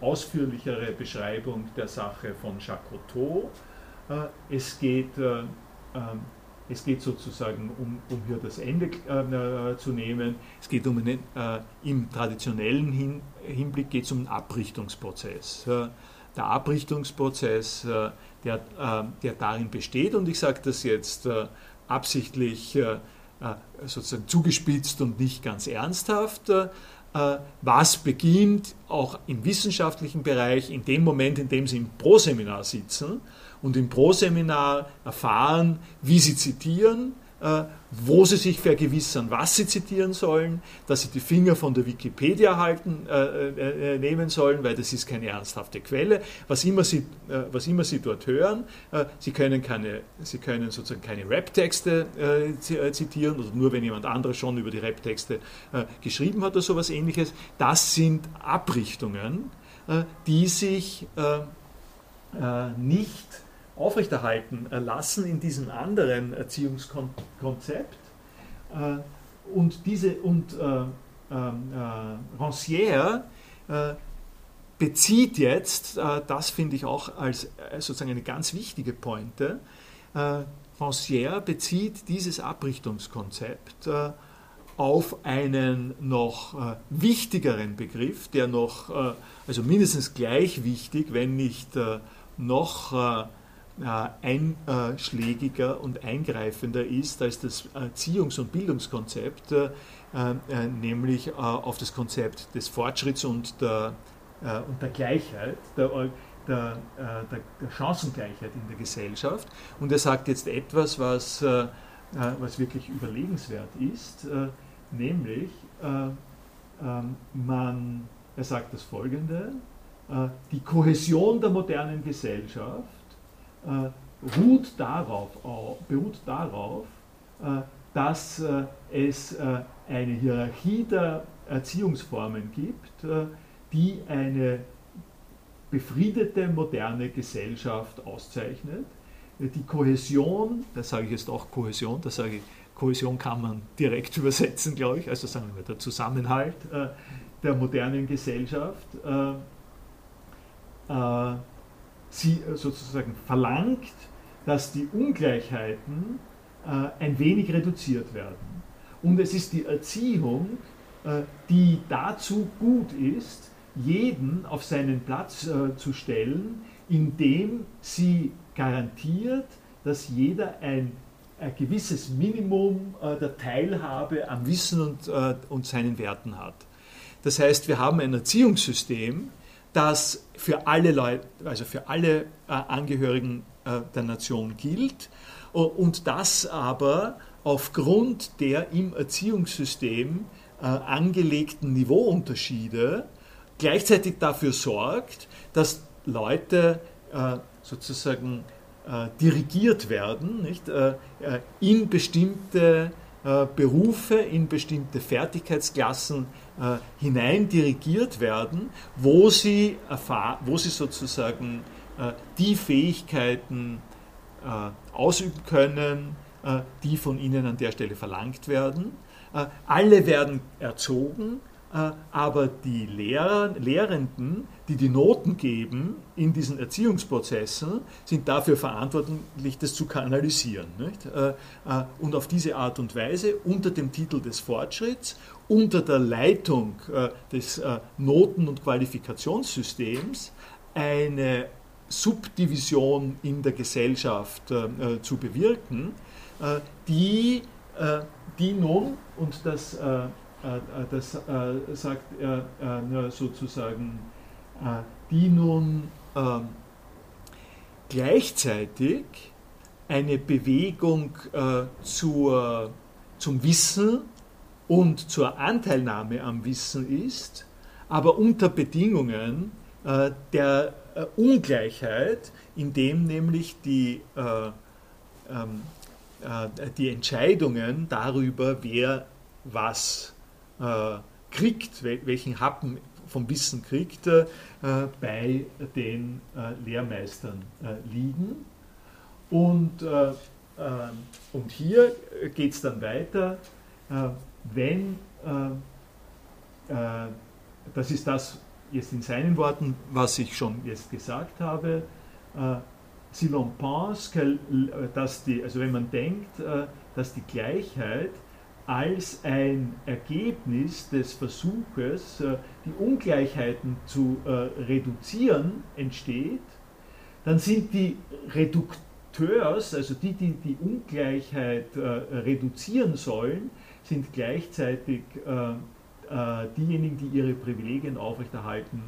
ausführlichere Beschreibung der Sache von Cousteau. es geht es geht sozusagen, um, um hier das Ende äh, zu nehmen, es geht um einen, äh, im traditionellen Hin Hinblick geht es um einen Abrichtungsprozess. Äh, der Abrichtungsprozess, der, der darin besteht, und ich sage das jetzt absichtlich äh, äh, sozusagen zugespitzt und nicht ganz ernsthaft. Äh, was beginnt auch im wissenschaftlichen Bereich in dem Moment, in dem Sie im Proseminar sitzen und im Proseminar erfahren, wie Sie zitieren, wo sie sich vergewissern, was sie zitieren sollen, dass sie die Finger von der Wikipedia halten, äh, äh, äh nehmen sollen, weil das ist keine ernsthafte Quelle. Was immer sie, äh, was immer sie dort hören, äh, sie, können keine, sie können sozusagen keine Rap-Texte zitieren oder nur wenn jemand anderes schon über die Rap-Texte geschrieben hat oder sowas ähnliches. Das sind Abrichtungen, die sich nicht aufrechterhalten lassen in diesem anderen Erziehungskonzept. Äh, und, diese, und äh, ähm, äh, Rancière bezieht jetzt, das finde ich auch als sozusagen eine ganz wichtige Pointe, Rancière bezieht dieses Abrichtungskonzept auf einen noch wichtigeren Begriff, der noch, also mindestens gleich wichtig, wenn nicht noch einschlägiger und eingreifender ist als das Erziehungs- und Bildungskonzept, äh, äh, nämlich auf das Konzept des Fortschritts und der, und der Gleichheit, der, der, der, Chancengleichheit in der Gesellschaft. Und er sagt jetzt etwas, was, was wirklich überlegenswert ist, nämlich ähm, man, er sagt das folgende, die Kohäsion der modernen Gesellschaft äh, ruht darauf, beruht darauf, äh, dass äh, es eine Hierarchie der Erziehungsformen gibt, die eine befriedete moderne Gesellschaft auszeichnet. Die Kohäsion, da sage ich jetzt auch Kohäsion, da sage ich, Kohäsion kann man direkt [laughs] übersetzen, glaube ich, also sagen wir der Zusammenhalt der modernen Gesellschaft sie äh, sozusagen verlangt, dass die Ungleichheiten äh, ein wenig reduziert werden. Und es ist die Erziehung, äh, die dazu gut ist, jeden auf seinen Platz zu stellen, indem sie garantiert, dass jeder ein, ein gewisses Minimum der Teilhabe am Wissen und, und seinen Werten hat. Das heißt, wir haben ein Erziehungssystem, das für alle Leute, also für alle äh, Angehörigen äh, der Nation gilt. Und das aber aufgrund der im Erziehungssystem äh, angelegten Niveauunterschiede gleichzeitig dafür sorgt, dass Leute äh, sozusagen äh, dirigiert werden nicht, äh, in bestimmte Berufe in bestimmte Fertigkeitsklassen hinein dirigiert werden, wo sie, wo sie sozusagen die Fähigkeiten ausüben können, die von ihnen an der Stelle verlangt werden. Alle werden erzogen, äh, aber die Lehrer, Lehrenden, die die Noten geben in diesen Erziehungsprozessen, sind dafür verantwortlich, das zu kanalisieren. Nicht? Äh, äh, und auf diese Art und Weise unter dem Titel des Fortschritts, unter der Leitung des Noten- und Qualifikationssystems eine Subdivision in der Gesellschaft zu bewirken, die, die nun, und das äh, äh, das äh, sagt er sozusagen, die nun ähm, gleichzeitig eine Bewegung zur, zum Wissen und zur Anteilnahme am Wissen ist, aber unter Bedingungen der Ungleichheit, indem nämlich die, ähm, die Entscheidungen darüber, wer was äh, kriegt, welchen Happen vom Wissen kriegt, äh, bei den äh, Lehrmeistern liegen. Und, und hier geht es dann weiter, wenn, das ist das jetzt in seinen Worten, was ich schon jetzt gesagt habe, si l'on pense, dass die, also wenn man denkt, dass die Gleichheit als ein Ergebnis des Versuches, äh, die Ungleichheiten zu äh, reduzieren, entsteht, dann sind die Redukteurs, also die, die die Ungleichheit äh, reduzieren sollen, sind gleichzeitig diejenigen, die ihre Privilegien aufrechterhalten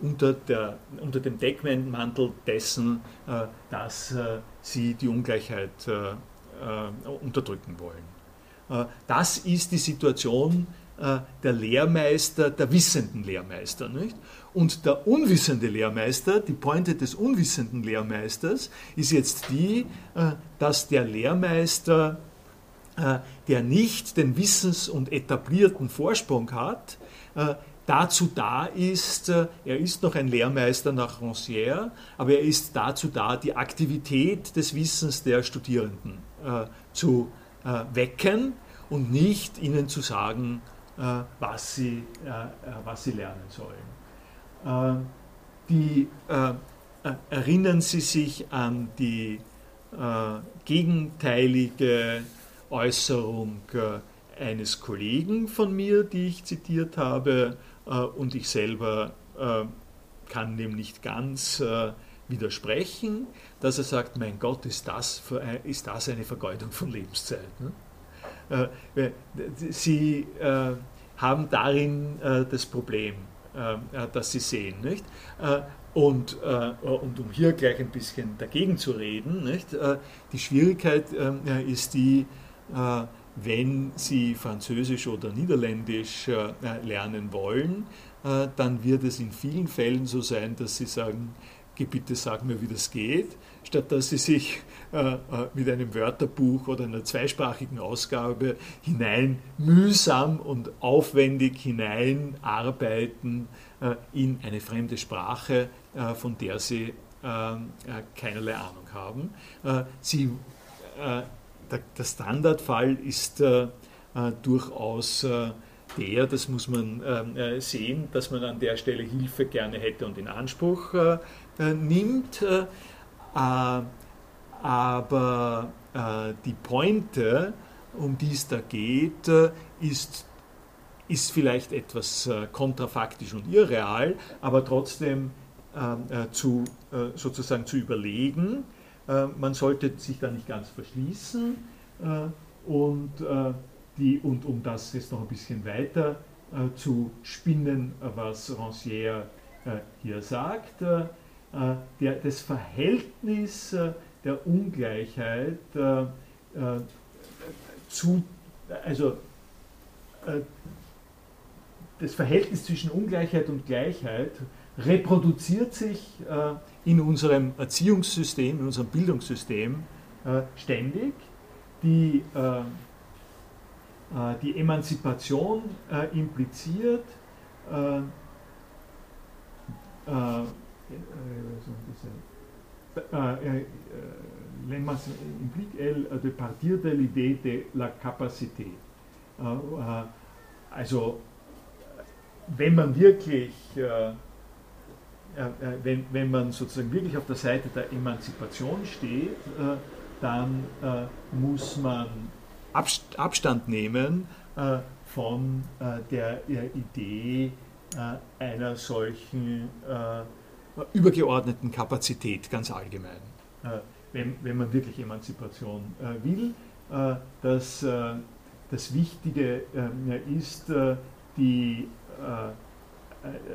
unter, der, unter dem Deckmantel dessen, dass sie die Ungleichheit unterdrücken wollen. Äh, das ist die Situation äh, der Lehrmeister, der wissenden Lehrmeister. Nicht? Und der unwissende Lehrmeister, die Pointe des unwissenden Lehrmeisters ist jetzt die, äh, dass der Lehrmeister, der nicht den Wissens- und etablierten Vorsprung hat, dazu da ist, er ist noch ein Lehrmeister nach Rancière, aber er ist dazu da, die Aktivität des Wissens der Studierenden zu äh, wecken und nicht ihnen zu sagen, äh, was, sie, äh, was sie lernen sollen. die, erinnern Sie sich an die gegenteilige Äußerung eines Kollegen von mir, die ich zitiert habe, und ich selber kann dem nicht ganz widersprechen, dass er sagt, mein Gott, ist das, ist das eine Vergeudung von Lebenszeit. Ne? Äh, sie äh, haben darin äh, das Problem, das sie sehen. Nicht? Und, und, um hier gleich ein bisschen dagegen zu reden, nicht? die Schwierigkeit ist die, wenn Sie Französisch oder Niederländisch lernen wollen, dann wird es in vielen Fällen so sein, dass Sie sagen, bitte sag mir, wie das geht, statt dass sie sich äh, äh, mit einem Wörterbuch oder einer zweisprachigen Ausgabe hinein mühsam und aufwendig hineinarbeiten äh, in eine fremde Sprache, äh, von der sie äh, äh, keinerlei Ahnung haben. sie, der, der, Standardfall ist durchaus der, das muss man äh, sehen, dass man an der Stelle Hilfe gerne hätte und in Anspruch nimmt. Äh, äh, aber die Pointe, um die es da geht, ist, ist vielleicht etwas kontrafaktisch und irreal, aber trotzdem zu, sozusagen zu überlegen. man sollte sich da nicht ganz verschließen und, die, und um das jetzt noch ein bisschen weiter zu spinnen, was Rancière hier sagt, äh, der, das Verhältnis äh, der Ungleichheit äh, zu, also das Verhältnis zwischen Ungleichheit und Gleichheit reproduziert sich in unserem Erziehungssystem, in unserem Bildungssystem ständig. Die die Emanzipation impliziert, implique elle de partir de l'idée de la capacité. Also wenn man wirklich wenn, wenn man sozusagen wirklich auf der Seite der Emanzipation steht, äh, dann äh, muss man Abstand nehmen äh, von der Idee einer solchen übergeordneten Kapazität ganz allgemein. Wenn, wenn man wirklich Emanzipation will, dass das Wichtige ist, die,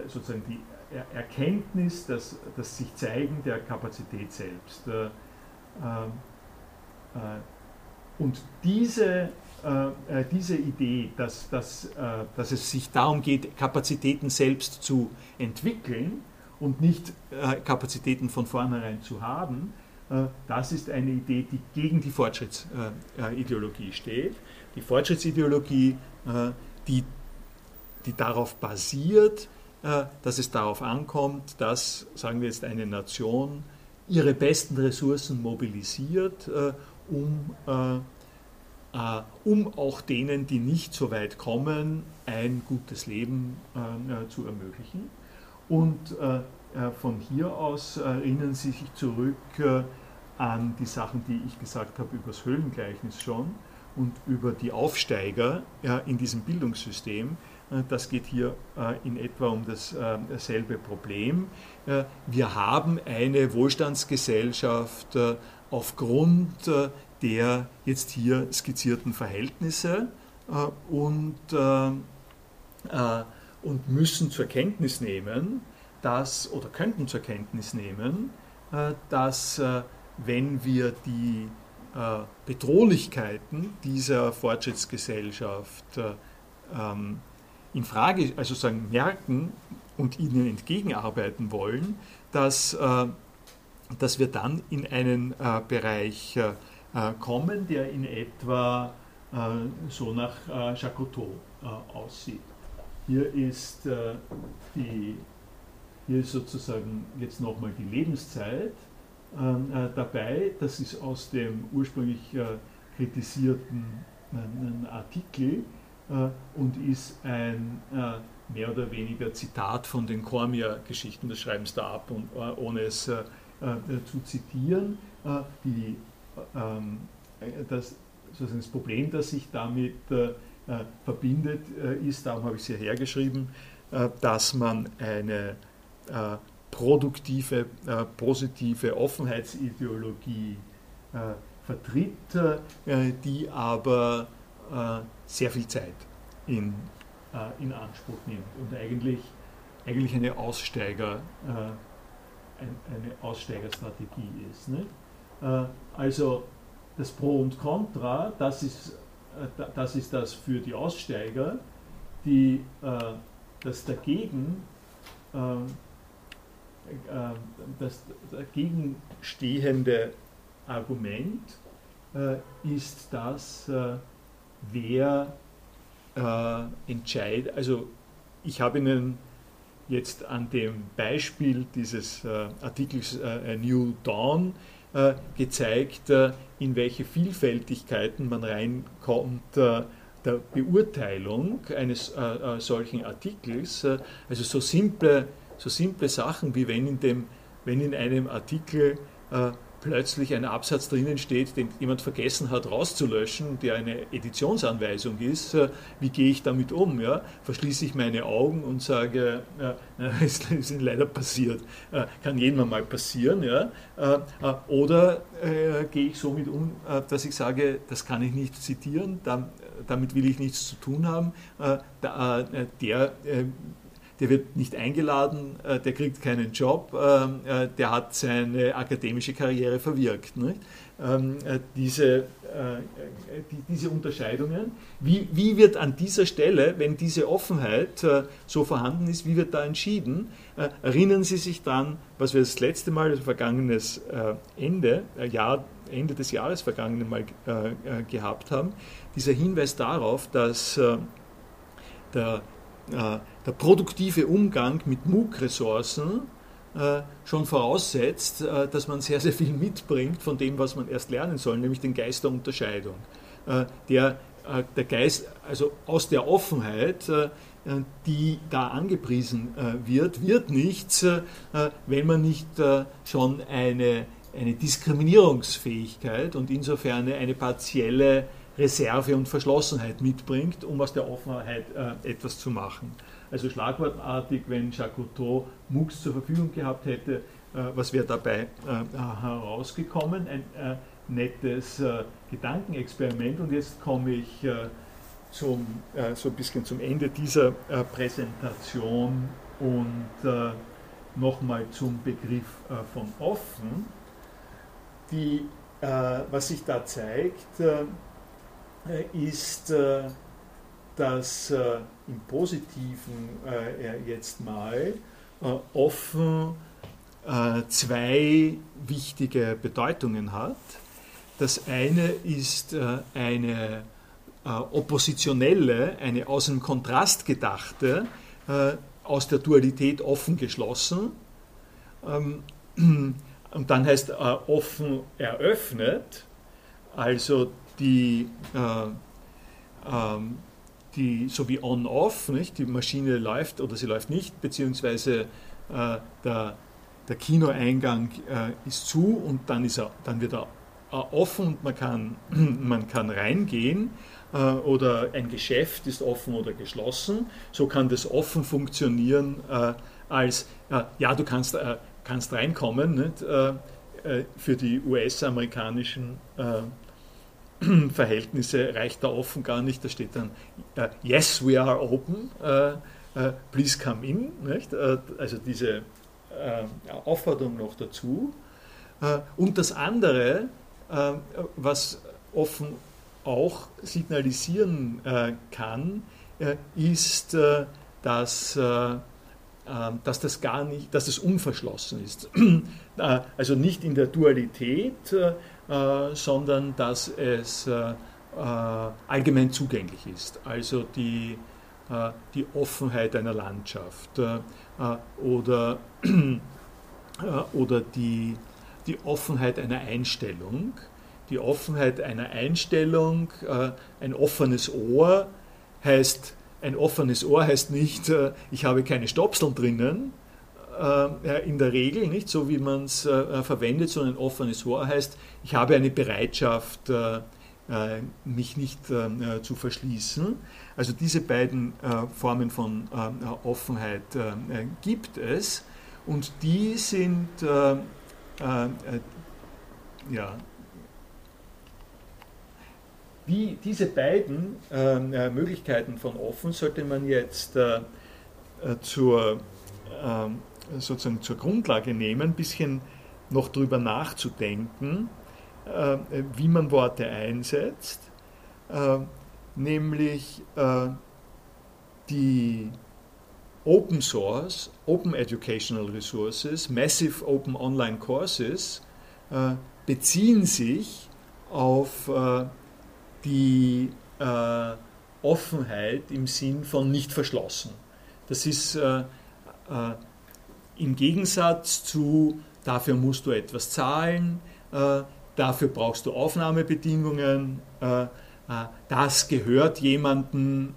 sozusagen die Erkenntnis, das, das sich zeigen der Kapazität selbst. Äh, ähm, äh, und diese, äh, diese Idee, dass, dass, dass es sich darum geht, Kapazitäten selbst zu entwickeln und nicht Kapazitäten von vornherein zu haben, das ist eine Idee, die gegen die Fortschrittsideologie steht. Die Fortschrittsideologie, die, die darauf basiert, äh, dass es darauf ankommt, dass, sagen wir jetzt, eine Nation ihre besten Ressourcen mobilisiert, äh, um, äh, um auch denen, die nicht so weit kommen, ein gutes Leben zu ermöglichen. Und von hier aus erinnern Sie sich zurück an die Sachen, die ich gesagt habe über das Höhlengleichnis schon und über die Aufsteiger in diesem Bildungssystem, äh, das geht hier äh, in etwa um dasselbe Problem. Äh, wir haben eine Wohlstandsgesellschaft aufgrund der jetzt hier skizzierten Verhältnisse und, und müssen zur Kenntnis nehmen, dass, oder könnten zur Kenntnis nehmen, dass wenn wir die Bedrohlichkeiten dieser Fortschrittsgesellschaft ähm, in Frage, also sagen, merken und ihnen entgegenarbeiten wollen, dass, äh, dass wir dann in einen äh, Bereich äh, kommen, der in etwa so nach Jacotot aussieht. Hier ist, die, hier ist sozusagen jetzt nochmal die Lebenszeit dabei. Das ist aus dem ursprünglich kritisierten Artikel äh, und ist ein äh, mehr oder weniger Zitat von den Cormier-Geschichten, das schreiben sie da ab, und, äh, ohne es zu zitieren. Die, ähm, das, das Problem, das sich damit verbindet, ist, darum habe ich es hier hergeschrieben, dass man eine produktive, positive Offenheitsideologie vertritt, die aber sehr viel Zeit in, äh, in Anspruch nimmt und eigentlich, eigentlich eine, Aussteiger, äh, ein, eine Aussteigerstrategie ist. Nicht? Äh, also das Pro und Contra, das ist, äh, das ist das für die Aussteiger, die, äh, das dagegen äh, das dagegen stehende Argument ist das, wer äh, entscheidet. Also ich habe Ihnen jetzt an dem Beispiel dieses äh, Artikels äh, New Dawn äh, gezeigt, äh, in welche Vielfältigkeiten man reinkommt äh, der Beurteilung eines solchen Artikels. also so simple, so simple Sachen wie wenn in, dem, wenn in einem Artikel plötzlich ein Absatz drinnen steht, den jemand vergessen hat rauszulöschen, der eine Editionsanweisung ist, äh, wie gehe ich damit um? Ja? Verschließe ich meine Augen und sage, äh, [laughs] es ist leider passiert, äh, kann jedem mal passieren. Ja? Äh, äh oder äh, gehe ich somit um, dass ich sage, das kann ich nicht zitieren, damit will ich nichts zu tun haben. der der wird nicht eingeladen, äh, der kriegt keinen Job, äh, äh, der hat seine akademische Karriere verwirkt. Ähm, diese, diese Unterscheidungen, wie, wie wird an dieser Stelle, wenn diese Offenheit so vorhanden ist, wie wird da entschieden? Erinnern Sie sich dann, was wir das letzte Mal, das vergangenes Ende, Jahr Ende des Jahres vergangenen Mal gehabt haben, dieser Hinweis darauf, dass der, der produktive Umgang mit MOOC-Ressourcen schon voraussetzt, dass man sehr, sehr viel mitbringt von dem, was man erst lernen soll, nämlich den Geist der Unterscheidung. Der, der Geist, also aus der Offenheit äh, die da angepriesen äh, wird, wird nichts, äh, wenn man nicht schon eine, eine Diskriminierungsfähigkeit und insofern eine partielle Reserve und Verschlossenheit mitbringt, um aus der Offenheit etwas zu machen. Also schlagwortartig, wenn Jacques Cousteau MOOCs zur Verfügung gehabt hätte, was wäre dabei herausgekommen? Ein nettes Gedankenexperiment und jetzt komme ich zum, äh, so ein bisschen zum Ende dieser äh, Präsentation und äh, nochmal zum Begriff äh, von offen. Die, äh, was sich da zeigt, äh, ist, dass im Positiven jetzt mal offen zwei wichtige Bedeutungen hat. Das eine ist eine äh, oppositionelle, eine aus dem Kontrast gedachte, äh, aus der Dualität offen geschlossen. Ähm, [clears throat] und dann heißt äh, offen eröffnet, also die, ähm, die so wie on-off, die Maschine läuft oder sie läuft nicht, beziehungsweise der, der Kinoeingang ist zu und dann, ist er, dann wird er offen und man kann, [clears throat] man kann reingehen. Äh, oder ein Geschäft ist offen oder geschlossen. So kann das offen funktionieren äh, als, ja, du kannst, äh, kannst reinkommen. Nicht? Für die US-amerikanischen [clears throat] Verhältnisse reicht da offen gar nicht. Da steht dann, yes, we are open, please come in. Nicht? Also diese Aufforderung noch dazu. Und das andere, was offen auch signalisieren kann, ist, dass, dass das gar nicht, dass es unverschlossen ist. [clears throat] Also nicht in der Dualität, sondern dass es allgemein zugänglich ist. Also die, die Offenheit einer Landschaft oder, [clears throat] oder die, die Offenheit einer Einstellung die Offenheit einer Einstellung, äh, ein offenes Ohr heißt, ein offenes Ohr heißt nicht, äh, ich habe keine Stopseln drinnen, äh, in der Regel nicht, so wie man es verwendet, sondern offenes Ohr heißt, ich habe eine Bereitschaft, mich nicht zu verschließen. Also diese beiden Formen von Offenheit gibt es und die sind ja, die, diese beiden ähm, äh, Möglichkeiten von offen sollte man jetzt äh, äh zur, äh, sozusagen zur Grundlage nehmen, ein bisschen noch darüber nachzudenken, äh, wie man Worte einsetzt, äh, nämlich die Open Source, Open Educational Resources, Massive Open Online Courses beziehen sich auf die äh, Offenheit im Sinn von nicht verschlossen. Das ist äh, äh, im Gegensatz zu, dafür musst du etwas zahlen, äh, dafür brauchst du Aufnahmebedingungen, äh, äh, das gehört jemandem,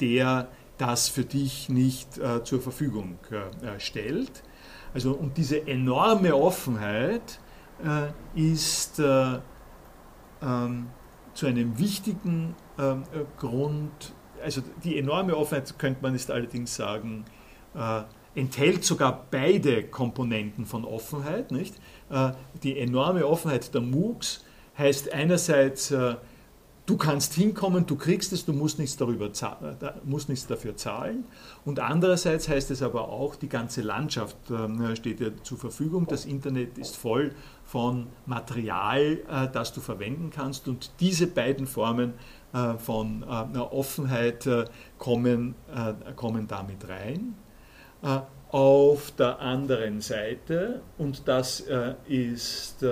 der das für dich nicht zur Verfügung stellt. Also, und diese enorme Offenheit ist ähm, zu einem wichtigen ähm, äh, Grund, also die enorme Offenheit, könnte man jetzt allerdings sagen, enthält sogar beide Komponenten von Offenheit. Nicht? Äh, die enorme Offenheit der MOOCs heißt einerseits, äh, du kannst hinkommen, du kriegst es, du musst nichts, darüber musst nichts dafür zahlen. Und andererseits heißt es aber auch, die ganze Landschaft äh, steht dir zur Verfügung. Das Internet ist voll von Material, äh, das du verwenden kannst. Und diese beiden Formen von Offenheit kommen, kommen damit rein. Auf der anderen Seite, und das ist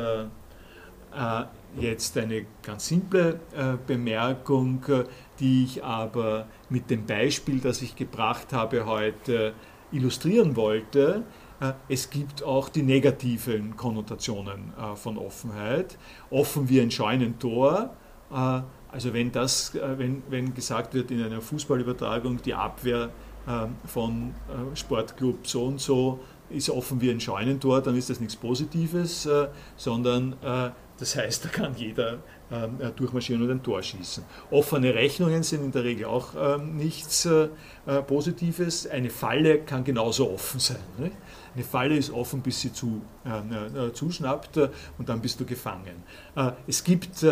jetzt eine ganz simple Bemerkung, die ich aber mit dem Beispiel, das ich gebracht habe, heute illustrieren wollte. Es gibt auch die negativen Konnotationen von Offenheit. Offen wie ein Scheunentor. Also wenn, das, wenn, wenn gesagt wird in einer Fußballübertragung, die Abwehr von Sportclub so und so ist offen wie ein Scheunentor, dann ist das nichts Positives, sondern das heißt, da kann jeder ähm, äh, durchmarschieren und ein Tor schießen. Offene Rechnungen sind in der Regel auch ähm, nichts äh, äh, Positives. Eine Falle kann genauso offen sein. Ne? Eine Falle ist offen, bis sie zu, ähm, äh, zuschnappt äh, und dann bist du gefangen. Äh, es gibt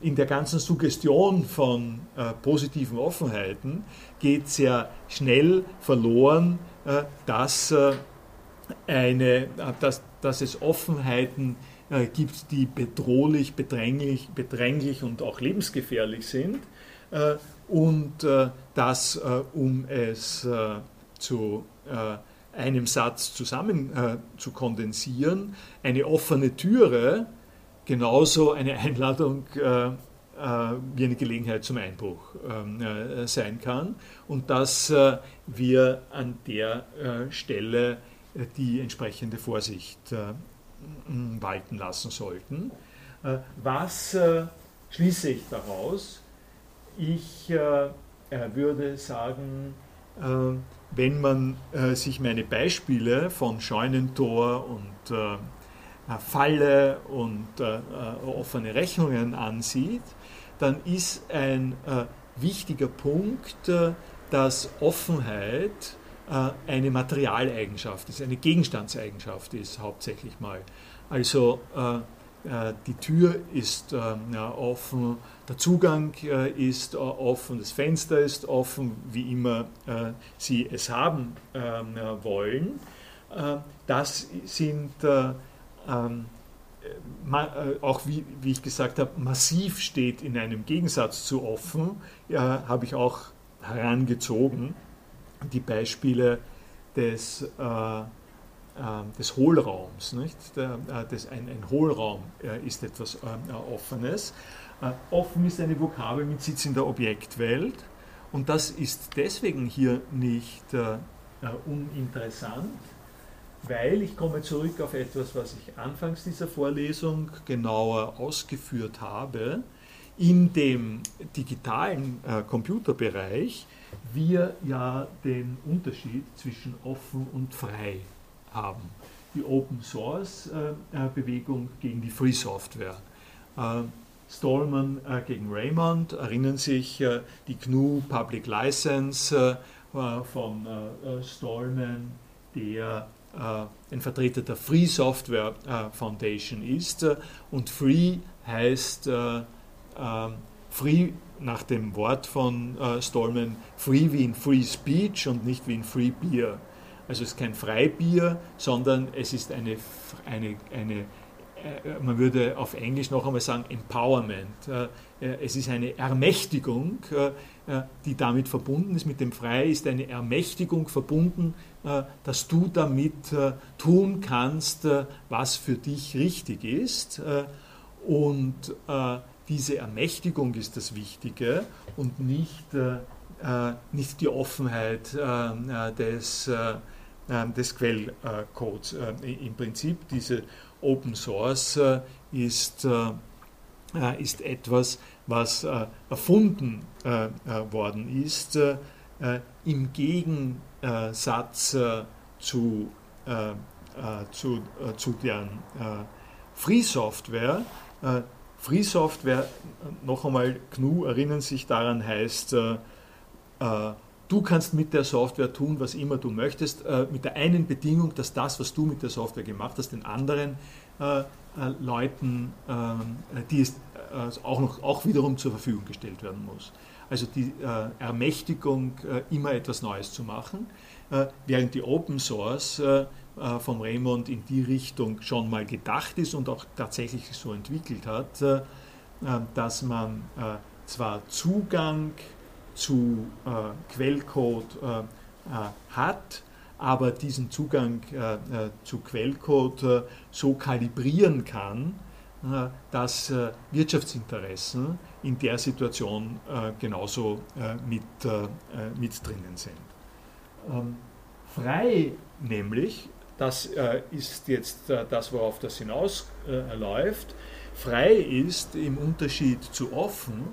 in der ganzen Suggestion von positiven Offenheiten geht sehr schnell verloren, dass, eine, dass, dass es Offenheiten äh, gibt, die bedrohlich, bedränglich, bedränglich und auch lebensgefährlich sind. Äh, und äh, das, äh, um es äh, zu äh, einem Satz zusammen zu kondensieren, eine offene Türe genauso eine Einladung wie eine Gelegenheit zum Einbruch ähm, sein kann und dass wir an der Stelle die entsprechende Vorsicht walten lassen sollten. Äh, was äh, schließe ich daraus? Ich äh, würde sagen, wenn man sich meine Beispiele von Scheunentor und Falle und offene Rechnungen ansieht, dann ist ein wichtiger Punkt, dass Offenheit äh, eine Materialeigenschaft ist, eine Gegenstandseigenschaft ist hauptsächlich mal. Also äh, äh, die Tür ist offen, der Zugang ist offen, das Fenster ist offen, wie immer Sie es haben wollen. Das sind ähm, auch wie, wie, ich gesagt habe, massiv steht in einem Gegensatz zu offen, habe ich auch herangezogen die Beispiele des, äh, äh, des Hohlraums. Nicht? Der, äh, das, ein, ein Hohlraum äh, ist etwas äh, Offenes. Äh, offen ist eine Vokabel mit Sitz in der Objektwelt und das ist deswegen hier nicht uninteressant, weil ich komme zurück auf etwas, was ich anfangs dieser Vorlesung genauer ausgeführt habe. In dem digitalen Computerbereich wir ja den Unterschied zwischen offen und frei haben. Die Open Source äh, äh, Bewegung gegen die Free Software. Äh, Stallman gegen Raymond erinnern sich die GNU Public License von Stallman, der ein Vertreter der Free Software Foundation ist. Und Free heißt Free nach dem Wort von äh, Stallman, free wie in Free Speech und nicht wie in Free Beer. Also es ist kein Freibier, sondern es ist eine, eine, eine äh, man würde auf Englisch noch einmal sagen, Empowerment. Äh, äh es ist eine Ermächtigung, äh, äh, die damit verbunden ist. Mit dem Frei ist eine Ermächtigung verbunden, dass du damit tun kannst, was für dich richtig ist. Und diese Ermächtigung ist das Wichtige und nicht, äh, äh nicht die Offenheit äh, äh des, äh, äh des Quellcodes. Im Prinzip diese Open Source ist, ist etwas, was erfunden worden ist im Gegensatz zu, zu, zu deren Free Software, Free Software, noch einmal, GNU erinnern sich daran, heißt, äh, äh, du kannst mit der Software tun, was immer du möchtest, äh, mit der einen Bedingung, dass das, was du mit der Software gemacht hast, den anderen äh, äh, Leuten, äh, die es auch, noch, auch wiederum zur Verfügung gestellt werden muss. Also die Ermächtigung, immer etwas Neues zu machen, während die Open Source äh, vom Raymond in die Richtung schon mal gedacht ist und auch tatsächlich so entwickelt hat, äh, dass man äh, zwar Zugang zu Quellcode hat, aber diesen Zugang zu Quellcode so kalibrieren kann, dass Wirtschaftsinteressen in der Situation genauso mit, mit drinnen sind. Ähm, frei nämlich, das ist jetzt das, worauf das hinausläuft, frei ist im Unterschied zu offen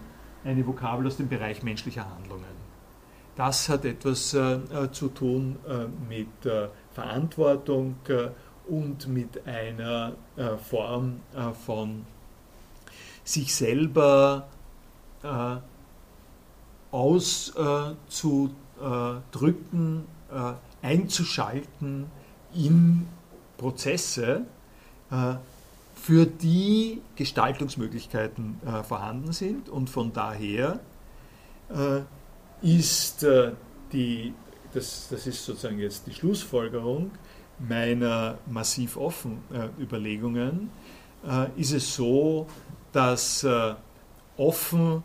eine Vokabel aus dem Bereich menschlicher Handlungen. Das hat etwas äh, zu tun äh, mit äh, Verantwortung und mit einer Form von sich selber auszudrücken, einzuschalten in Prozesse, für die Gestaltungsmöglichkeiten vorhanden sind. Und von daher ist äh, die, das, das ist sozusagen jetzt die Schlussfolgerung meiner massiv offen äh, Überlegungen, äh, ist es so, dass äh, offen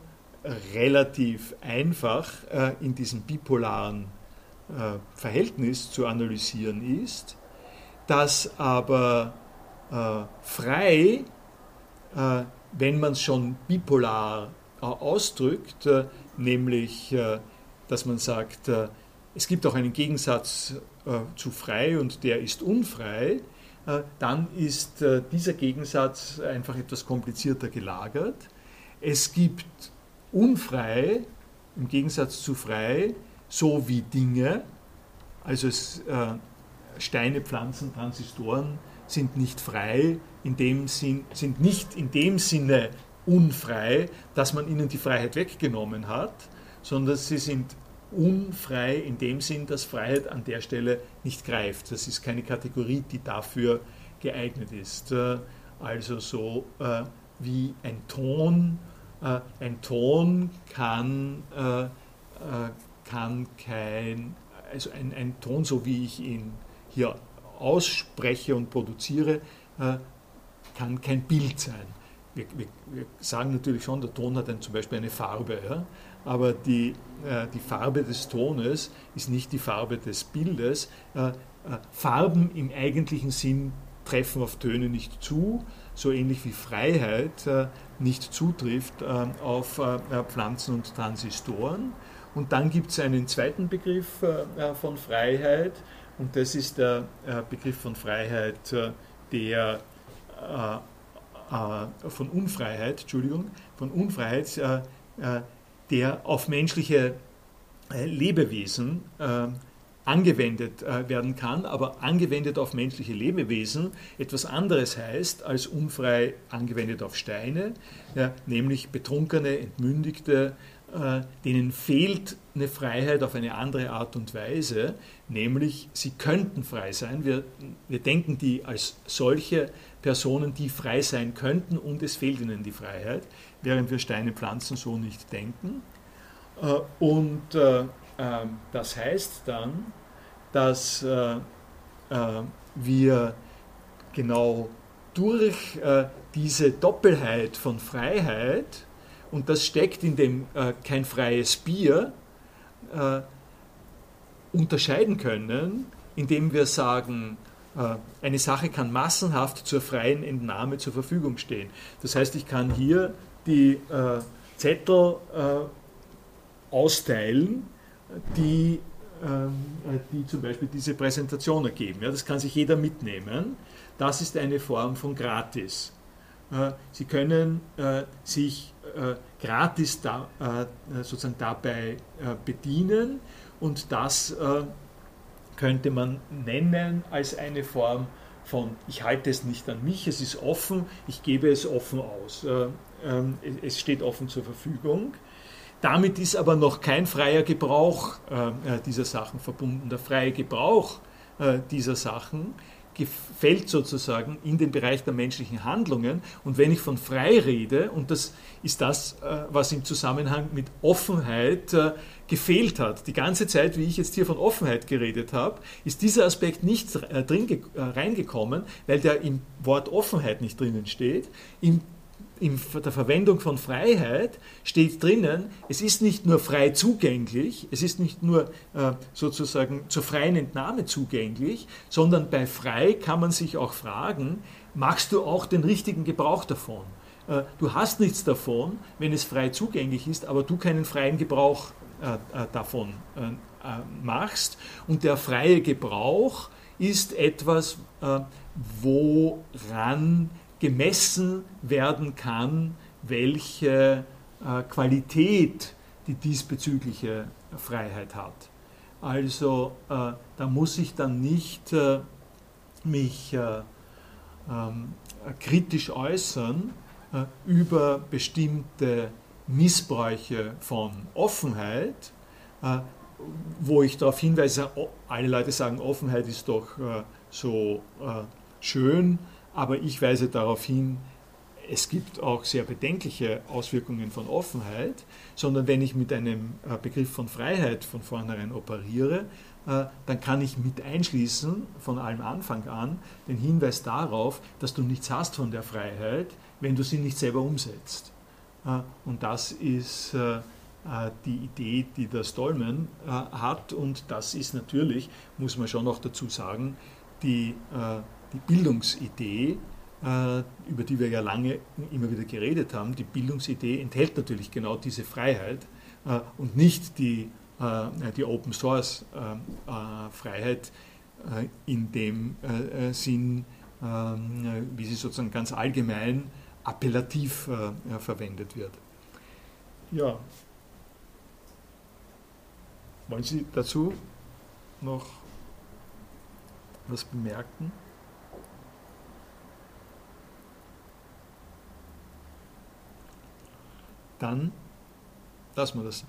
relativ einfach äh, in diesem bipolaren äh, Verhältnis zu analysieren ist, dass aber frei, wenn man es schon bipolar ausdrückt, nämlich äh, dass man sagt, äh, es gibt auch einen Gegensatz äh, zu frei und der ist unfrei, dann ist dieser Gegensatz einfach etwas komplizierter gelagert. Es gibt unfrei im Gegensatz zu frei so wie Dinge, also es, Steine, Pflanzen, Transistoren sind nicht frei, in dem Sinn, sind nicht in dem Sinne unfrei, dass man ihnen die Freiheit weggenommen hat, sondern sie sind unfrei in dem Sinn, dass Freiheit an der Stelle nicht greift. Das ist keine Kategorie, die dafür geeignet ist. Äh, also so äh, wie ein Ton. Äh, ein Ton kann, äh, äh, kann kein, also ein, ein, Ton, so wie ich ihn hier ausspreche und produziere, äh, kann kein Bild sein wir, wir, wir, sagen natürlich schon, der Ton hat ein, zum Beispiel eine Farbe, ja? aber die, äh, die Farbe des Tones ist nicht die Farbe des Bildes. Äh, äh, Farben im eigentlichen Sinn treffen auf Töne nicht zu, so ähnlich wie Freiheit äh, nicht zutrifft äh, auf äh, Pflanzen und Transistoren. Und dann gibt es einen zweiten Begriff von Freiheit, und das ist der Begriff von Freiheit, der äh, von Unfreiheit, Entschuldigung, von Unfreiheit, äh, äh, der auf menschliche Lebewesen angewendet werden kann, aber angewendet auf menschliche Lebewesen etwas anderes heißt als unfrei angewendet auf Steine, ja, nämlich betrunkene, entmündigte, äh, denen fehlt eine Freiheit auf eine andere Art und Weise, nämlich sie könnten frei sein. Wir, wir denken die als solche Personen, die frei sein könnten und es fehlt ihnen die Freiheit, während wir Steine, Pflanzen so nicht denken. Äh, und äh, das heißt dann, dass äh, wir genau durch diese Doppelheit von Freiheit, und das steckt in dem kein freies Bier, unterscheiden können, indem wir sagen, äh, eine Sache kann massenhaft zur freien Entnahme zur Verfügung stehen. Das heißt, ich kann hier die äh, Zettel äh, austeilen, die, ähm, die zum Beispiel diese Präsentation ergeben. Ja, das kann sich jeder mitnehmen. Das ist eine Form von Gratis. Sie können sich gratis da, sozusagen dabei bedienen und das könnte man nennen als eine Form von, ich halte es nicht an mich, es ist offen, ich gebe es offen aus. Äh, ähm, es steht offen zur Verfügung. Damit ist aber noch kein freier Gebrauch äh, dieser Sachen verbunden. Der freie Gebrauch äh, dieser Sachen fällt sozusagen in den Bereich der menschlichen Handlungen. Und wenn ich von frei rede, und das ist das, was im Zusammenhang mit Offenheit gefehlt hat. Die ganze Zeit, wie ich jetzt hier von Offenheit geredet habe, ist dieser Aspekt nicht äh, drin, äh, reingekommen, weil der im Wort Offenheit nicht drinnen steht. Im in der Verwendung von Freiheit steht drinnen, es ist nicht nur frei zugänglich, es ist nicht nur äh, sozusagen zur freien Entnahme zugänglich, sondern bei frei kann man sich auch fragen, machst du auch den richtigen Gebrauch davon? Äh, du hast nichts davon, wenn es frei zugänglich ist, aber du keinen freien Gebrauch äh, davon machst. Und der freie Gebrauch ist etwas, woran gemessen werden kann, welche Qualität die diesbezügliche Freiheit hat. Also da muss ich dann nicht mich ähm, kritisch äußern, äh, über bestimmte Missbräuche von Offenheit, äh, wo ich darauf hinweise, alle Leute sagen, Offenheit ist doch äh, so schön, aber ich weise darauf hin, es gibt auch sehr bedenkliche Auswirkungen von Offenheit, sondern wenn ich mit einem Begriff von Freiheit von vornherein operiere, dann kann ich mit einschließen, von allem Anfang an, den Hinweis darauf, dass du nichts hast von der Freiheit, wenn du sie nicht selber umsetzt. Äh, und das ist äh, äh, die Idee, die der Stallman hat. Und das ist natürlich, muss man schon noch dazu sagen, die, die Bildungsidee, über die wir ja lange immer wieder geredet haben. Die Bildungsidee enthält natürlich genau diese Freiheit und nicht die, die Open Source Freiheit in dem Sinn, wie sie sozusagen ganz allgemein appellativ äh, verwendet wird. Ja. Wollen Sie dazu noch was bemerken? Dann lassen wir das.